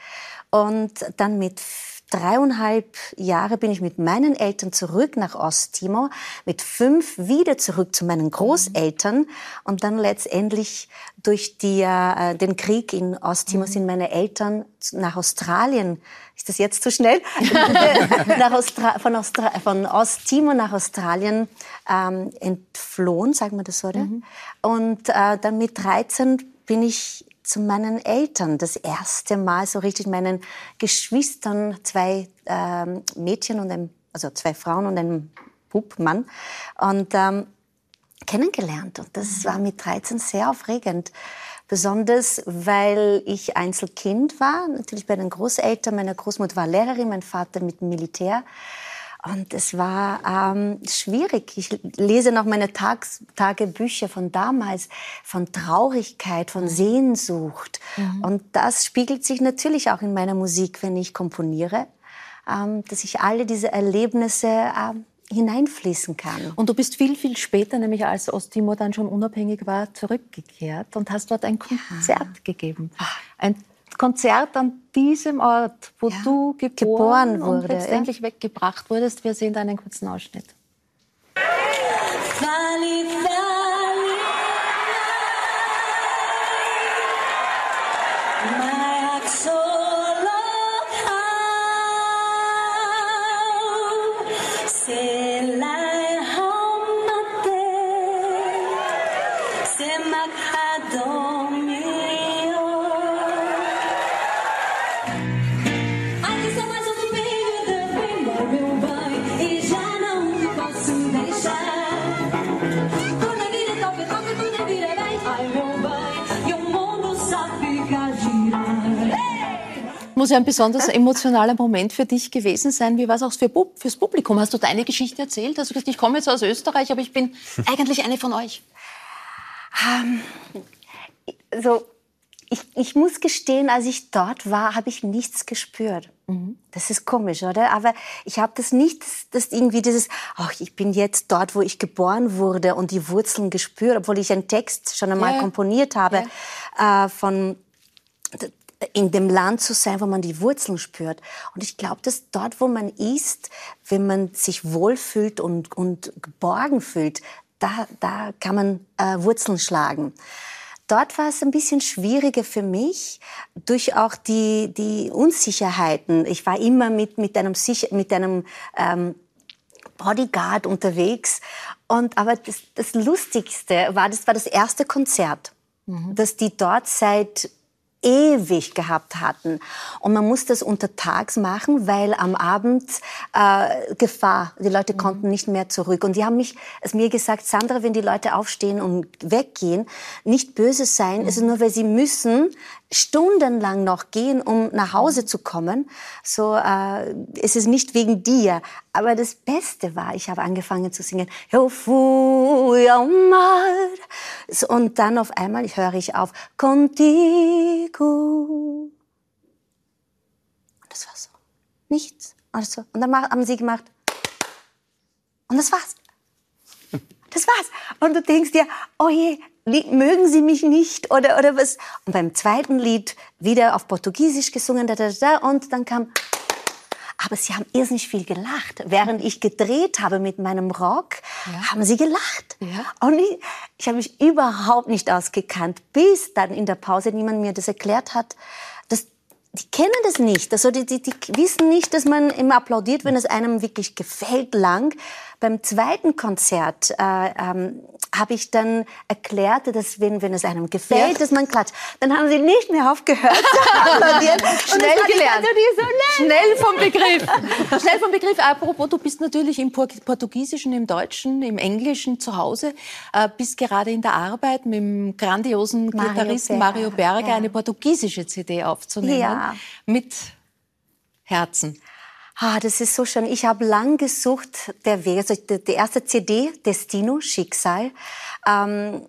Und dann mit dreieinhalb Jahre bin ich mit meinen Eltern zurück nach Osttimor, mit fünf wieder zurück zu meinen Großeltern und dann letztendlich durch die, äh, den Krieg in Osttimor mhm. sind meine Eltern nach Australien. Ist das jetzt zu schnell? nach Ostra von, von Osttimor nach Australien ähm, entflohen, sagen wir das so, oder? Mhm. Und äh, dann mit 13 bin ich zu meinen Eltern. Das erste Mal so richtig meinen Geschwistern, zwei ähm, Mädchen und ein, also zwei Frauen und ein Bub, Mann. Und ähm, kennengelernt. Und das war mit 13 sehr aufregend. Besonders, weil ich Einzelkind war, natürlich bei den Großeltern. Meine Großmutter war Lehrerin, mein Vater mit dem Militär. Und es war ähm, schwierig. Ich lese noch meine Tags Tagebücher von damals, von Traurigkeit, von mhm. Sehnsucht. Mhm. Und das spiegelt sich natürlich auch in meiner Musik, wenn ich komponiere, ähm, dass ich alle diese Erlebnisse ähm, hineinfließen kann. Und du bist viel, viel später, nämlich als Osttimor dann schon unabhängig war, zurückgekehrt und hast dort ein Konzert ja. gegeben. Ah. Ein Konzert an diesem Ort, wo ja, du geboren, geboren wurde, und letztendlich ja. weggebracht wurdest. Wir sehen da einen kurzen Ausschnitt. Valley, valley, muss ja ein besonders emotionaler Moment für dich gewesen sein. Wie war es auch für, fürs Publikum? Hast du deine Geschichte erzählt? Hast du gesagt, ich komme jetzt aus Österreich, aber ich bin eigentlich eine von euch? Um, ähm, so, ich, ich, muss gestehen, als ich dort war, habe ich nichts gespürt. Mhm. Das ist komisch, oder? Aber ich habe das nicht, das irgendwie dieses, ach, ich bin jetzt dort, wo ich geboren wurde und die Wurzeln gespürt, obwohl ich einen Text schon einmal ja. komponiert habe ja. äh, von in dem Land zu sein, wo man die Wurzeln spürt. Und ich glaube, dass dort, wo man ist, wenn man sich wohlfühlt und, und geborgen fühlt, da, da kann man äh, Wurzeln schlagen. Dort war es ein bisschen schwieriger für mich durch auch die, die Unsicherheiten. Ich war immer mit, mit einem, mit einem ähm, Bodyguard unterwegs. Und, aber das, das Lustigste war, das war das erste Konzert, mhm. das die dort seit ewig gehabt hatten. Und man muss das untertags machen, weil am Abend äh, Gefahr, die Leute mhm. konnten nicht mehr zurück. Und die haben mich, es mir gesagt, Sandra, wenn die Leute aufstehen und weggehen, nicht böse sein, mhm. es ist nur, weil sie müssen stundenlang noch gehen, um nach Hause zu kommen. So äh, ist es nicht wegen dir. Aber das Beste war, ich habe angefangen zu singen. Und dann auf einmal höre ich auf. Contigo. Und das war so. Nichts. Und dann haben sie gemacht. Und das war's. Das war's. Und du denkst dir, oh je, mögen Sie mich nicht oder, oder was? Und beim zweiten Lied wieder auf Portugiesisch gesungen, da, da, da, und dann kam, aber sie haben irrsinnig viel gelacht. Während ich gedreht habe mit meinem Rock, ja. haben sie gelacht. Ja. Und ich, ich habe mich überhaupt nicht ausgekannt, bis dann in der Pause niemand mir das erklärt hat. Die kennen das nicht. Also die, die, die wissen nicht, dass man immer applaudiert, wenn es einem wirklich gefällt lang. Beim zweiten Konzert äh, ähm, habe ich dann erklärt, dass wenn, wenn es einem gefällt, ja. dass man klatscht. Dann haben sie nicht mehr aufgehört zu applaudieren. Schnell gelernt. So Schnell vom Begriff. Schnell vom Begriff. Apropos, du bist natürlich im Portugiesischen, im Deutschen, im Englischen zu Hause, äh, bist gerade in der Arbeit mit dem grandiosen Mario Gitarristen Berger. Mario Berger ja. eine portugiesische CD aufzunehmen. Ja. Mit Herzen. Ah, das ist so schön. Ich habe lang gesucht, der Weg, also die, erste CD, Destino, Schicksal, ähm,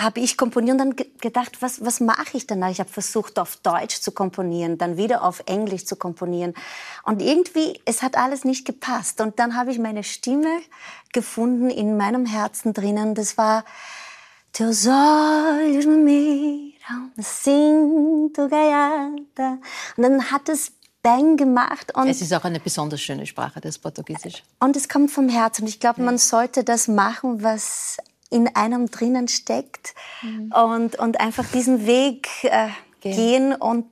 habe ich komponiert und dann gedacht, was, was mache ich dann? Ich habe versucht, auf Deutsch zu komponieren, dann wieder auf Englisch zu komponieren. Und irgendwie, es hat alles nicht gepasst. Und dann habe ich meine Stimme gefunden in meinem Herzen drinnen. Das war Teus olhos me miram assim, tu gaiata. Und dann hat es Bang gemacht. Und es ist auch eine besonders schöne Sprache, das Portugiesisch. Und es kommt vom Herzen. Und ich glaube, man sollte das machen, was in einem drinnen steckt. Mhm. Und, und einfach diesen Weg äh, gehen. gehen und,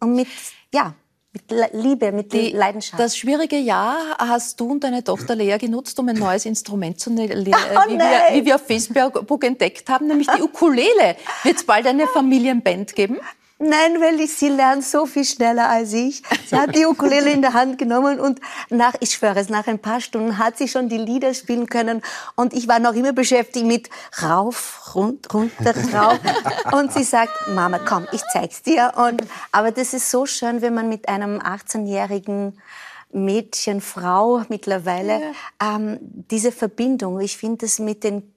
und mit, ja, mit Liebe, mit Die, Leidenschaft. Das schwierige Jahr hast du und deine Tochter Lea genutzt, um ein neues Instrument zu lernen, oh, wie, wir, wie wir auf Facebook entdeckt haben, nämlich die Ukulele. Wird es bald eine Familienband geben? Nein, weil ich, sie lernt so viel schneller als ich. Sie hat die Ukulele in der Hand genommen und nach, ich schwöre es, nach ein paar Stunden hat sie schon die Lieder spielen können und ich war noch immer beschäftigt mit rauf, rund, runter, rauf. Und sie sagt, Mama, komm, ich zeig's dir. Und, aber das ist so schön, wenn man mit einem 18-jährigen Mädchen, Frau mittlerweile, ja. ähm, diese Verbindung, ich finde es mit den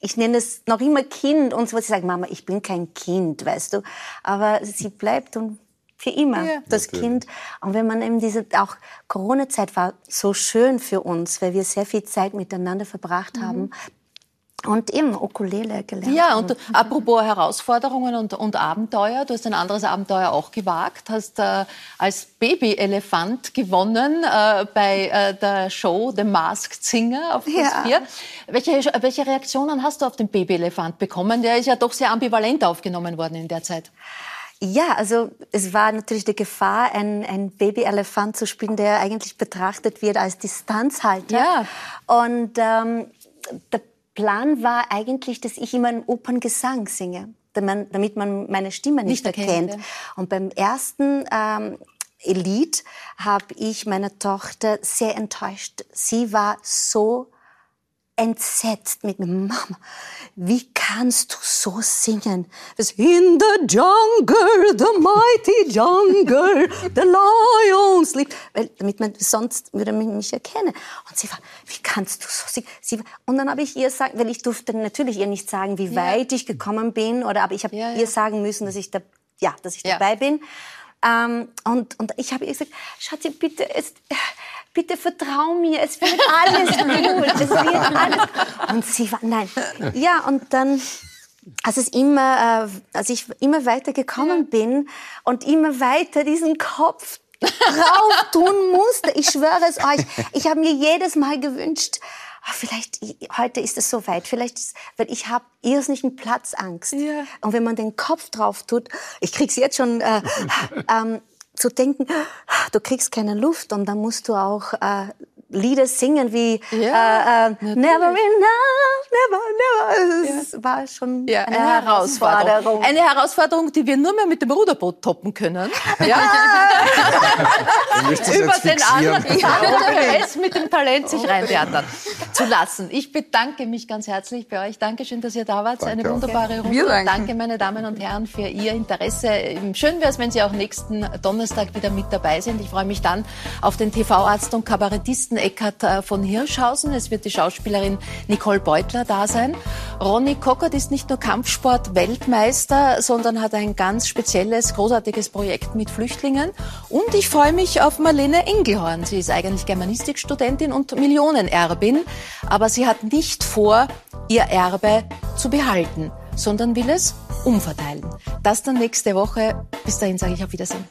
ich nenne es noch immer Kind und so, was ich sage, Mama, ich bin kein Kind, weißt du, aber sie bleibt und für immer ja, das natürlich. Kind. Und wenn man eben diese, auch Corona-Zeit war so schön für uns, weil wir sehr viel Zeit miteinander verbracht mhm. haben, und eben Ukulele gelernt. Ja, und apropos Herausforderungen und, und Abenteuer, du hast ein anderes Abenteuer auch gewagt, hast äh, als Baby-Elefant gewonnen äh, bei äh, der Show The Masked Singer auf Plus ja. 4. Welche, welche Reaktionen hast du auf den Baby-Elefant bekommen? Der ist ja doch sehr ambivalent aufgenommen worden in der Zeit. Ja, also es war natürlich die Gefahr, ein, ein Baby-Elefant zu spielen, der eigentlich betrachtet wird als Distanzhalter. Ja. Und ähm, der Plan war eigentlich, dass ich immer einen Operngesang singe, damit man meine Stimme nicht, nicht erkennt. erkennt. Und beim ersten ähm, Lied habe ich meine Tochter sehr enttäuscht. Sie war so entsetzt mit mir. Mama, wie kannst du so singen? In the jungle, the mighty jungle, the lions sleep. Weil, damit man sonst würde man mich erkennen. Und sie war, wie kannst du so singen? Sie, und dann habe ich ihr gesagt, weil ich durfte natürlich ihr nicht sagen, wie ja. weit ich gekommen bin, oder aber ich habe ja, ja. ihr sagen müssen, dass ich da, ja, dass ich dabei bin. Ähm, und, und ich habe ihr gesagt, Schatzi, bitte, es, bitte vertrau mir, es wird alles gut, es wird alles. Und sie war, nein. Ja, und dann, als es immer, äh, als ich immer weiter gekommen bin und immer weiter diesen Kopf drauf tun musste, ich schwöre es euch, ich habe mir jedes Mal gewünscht, oh, vielleicht heute ist es soweit, vielleicht ist, weil ich habe irrsinnigen Platzangst. Ja. Und wenn man den Kopf drauf tut, ich krieg's jetzt schon äh, ähm, zu denken, du kriegst keine Luft und dann musst du auch äh, Lieder singen wie ja, äh, äh, Never enough, never, never. Es ja. war schon ja, eine, eine Herausforderung. Herausforderung. Eine Herausforderung, die wir nur mehr mit dem Ruderboot toppen können. Ja. Über den anderen es mit dem Talent sich reintheatern zu lassen. Ich bedanke mich ganz herzlich bei euch. Dankeschön, dass ihr da wart. Danke eine wunderbare Runde. Danke, meine Damen und Herren, für Ihr Interesse. Schön wäre es, wenn Sie auch nächsten Donnerstag wieder mit dabei sind. Ich freue mich dann auf den TV-Arzt und Kabarettisten Eckhard äh, von Hirschhausen. Es wird die Schauspielerin Nicole Beutler da sein. Ronny Kockert ist nicht nur Kampfsport-Weltmeister, sondern hat ein ganz spezielles, großartiges Projekt mit Flüchtlingen. Und ich freue mich auf Marlene Engelhorn. Sie ist eigentlich Germanistikstudentin und Millionenerbin, aber sie hat nicht vor, ihr Erbe zu behalten, sondern will es umverteilen. Das dann nächste Woche. Bis dahin sage ich auf Wiedersehen.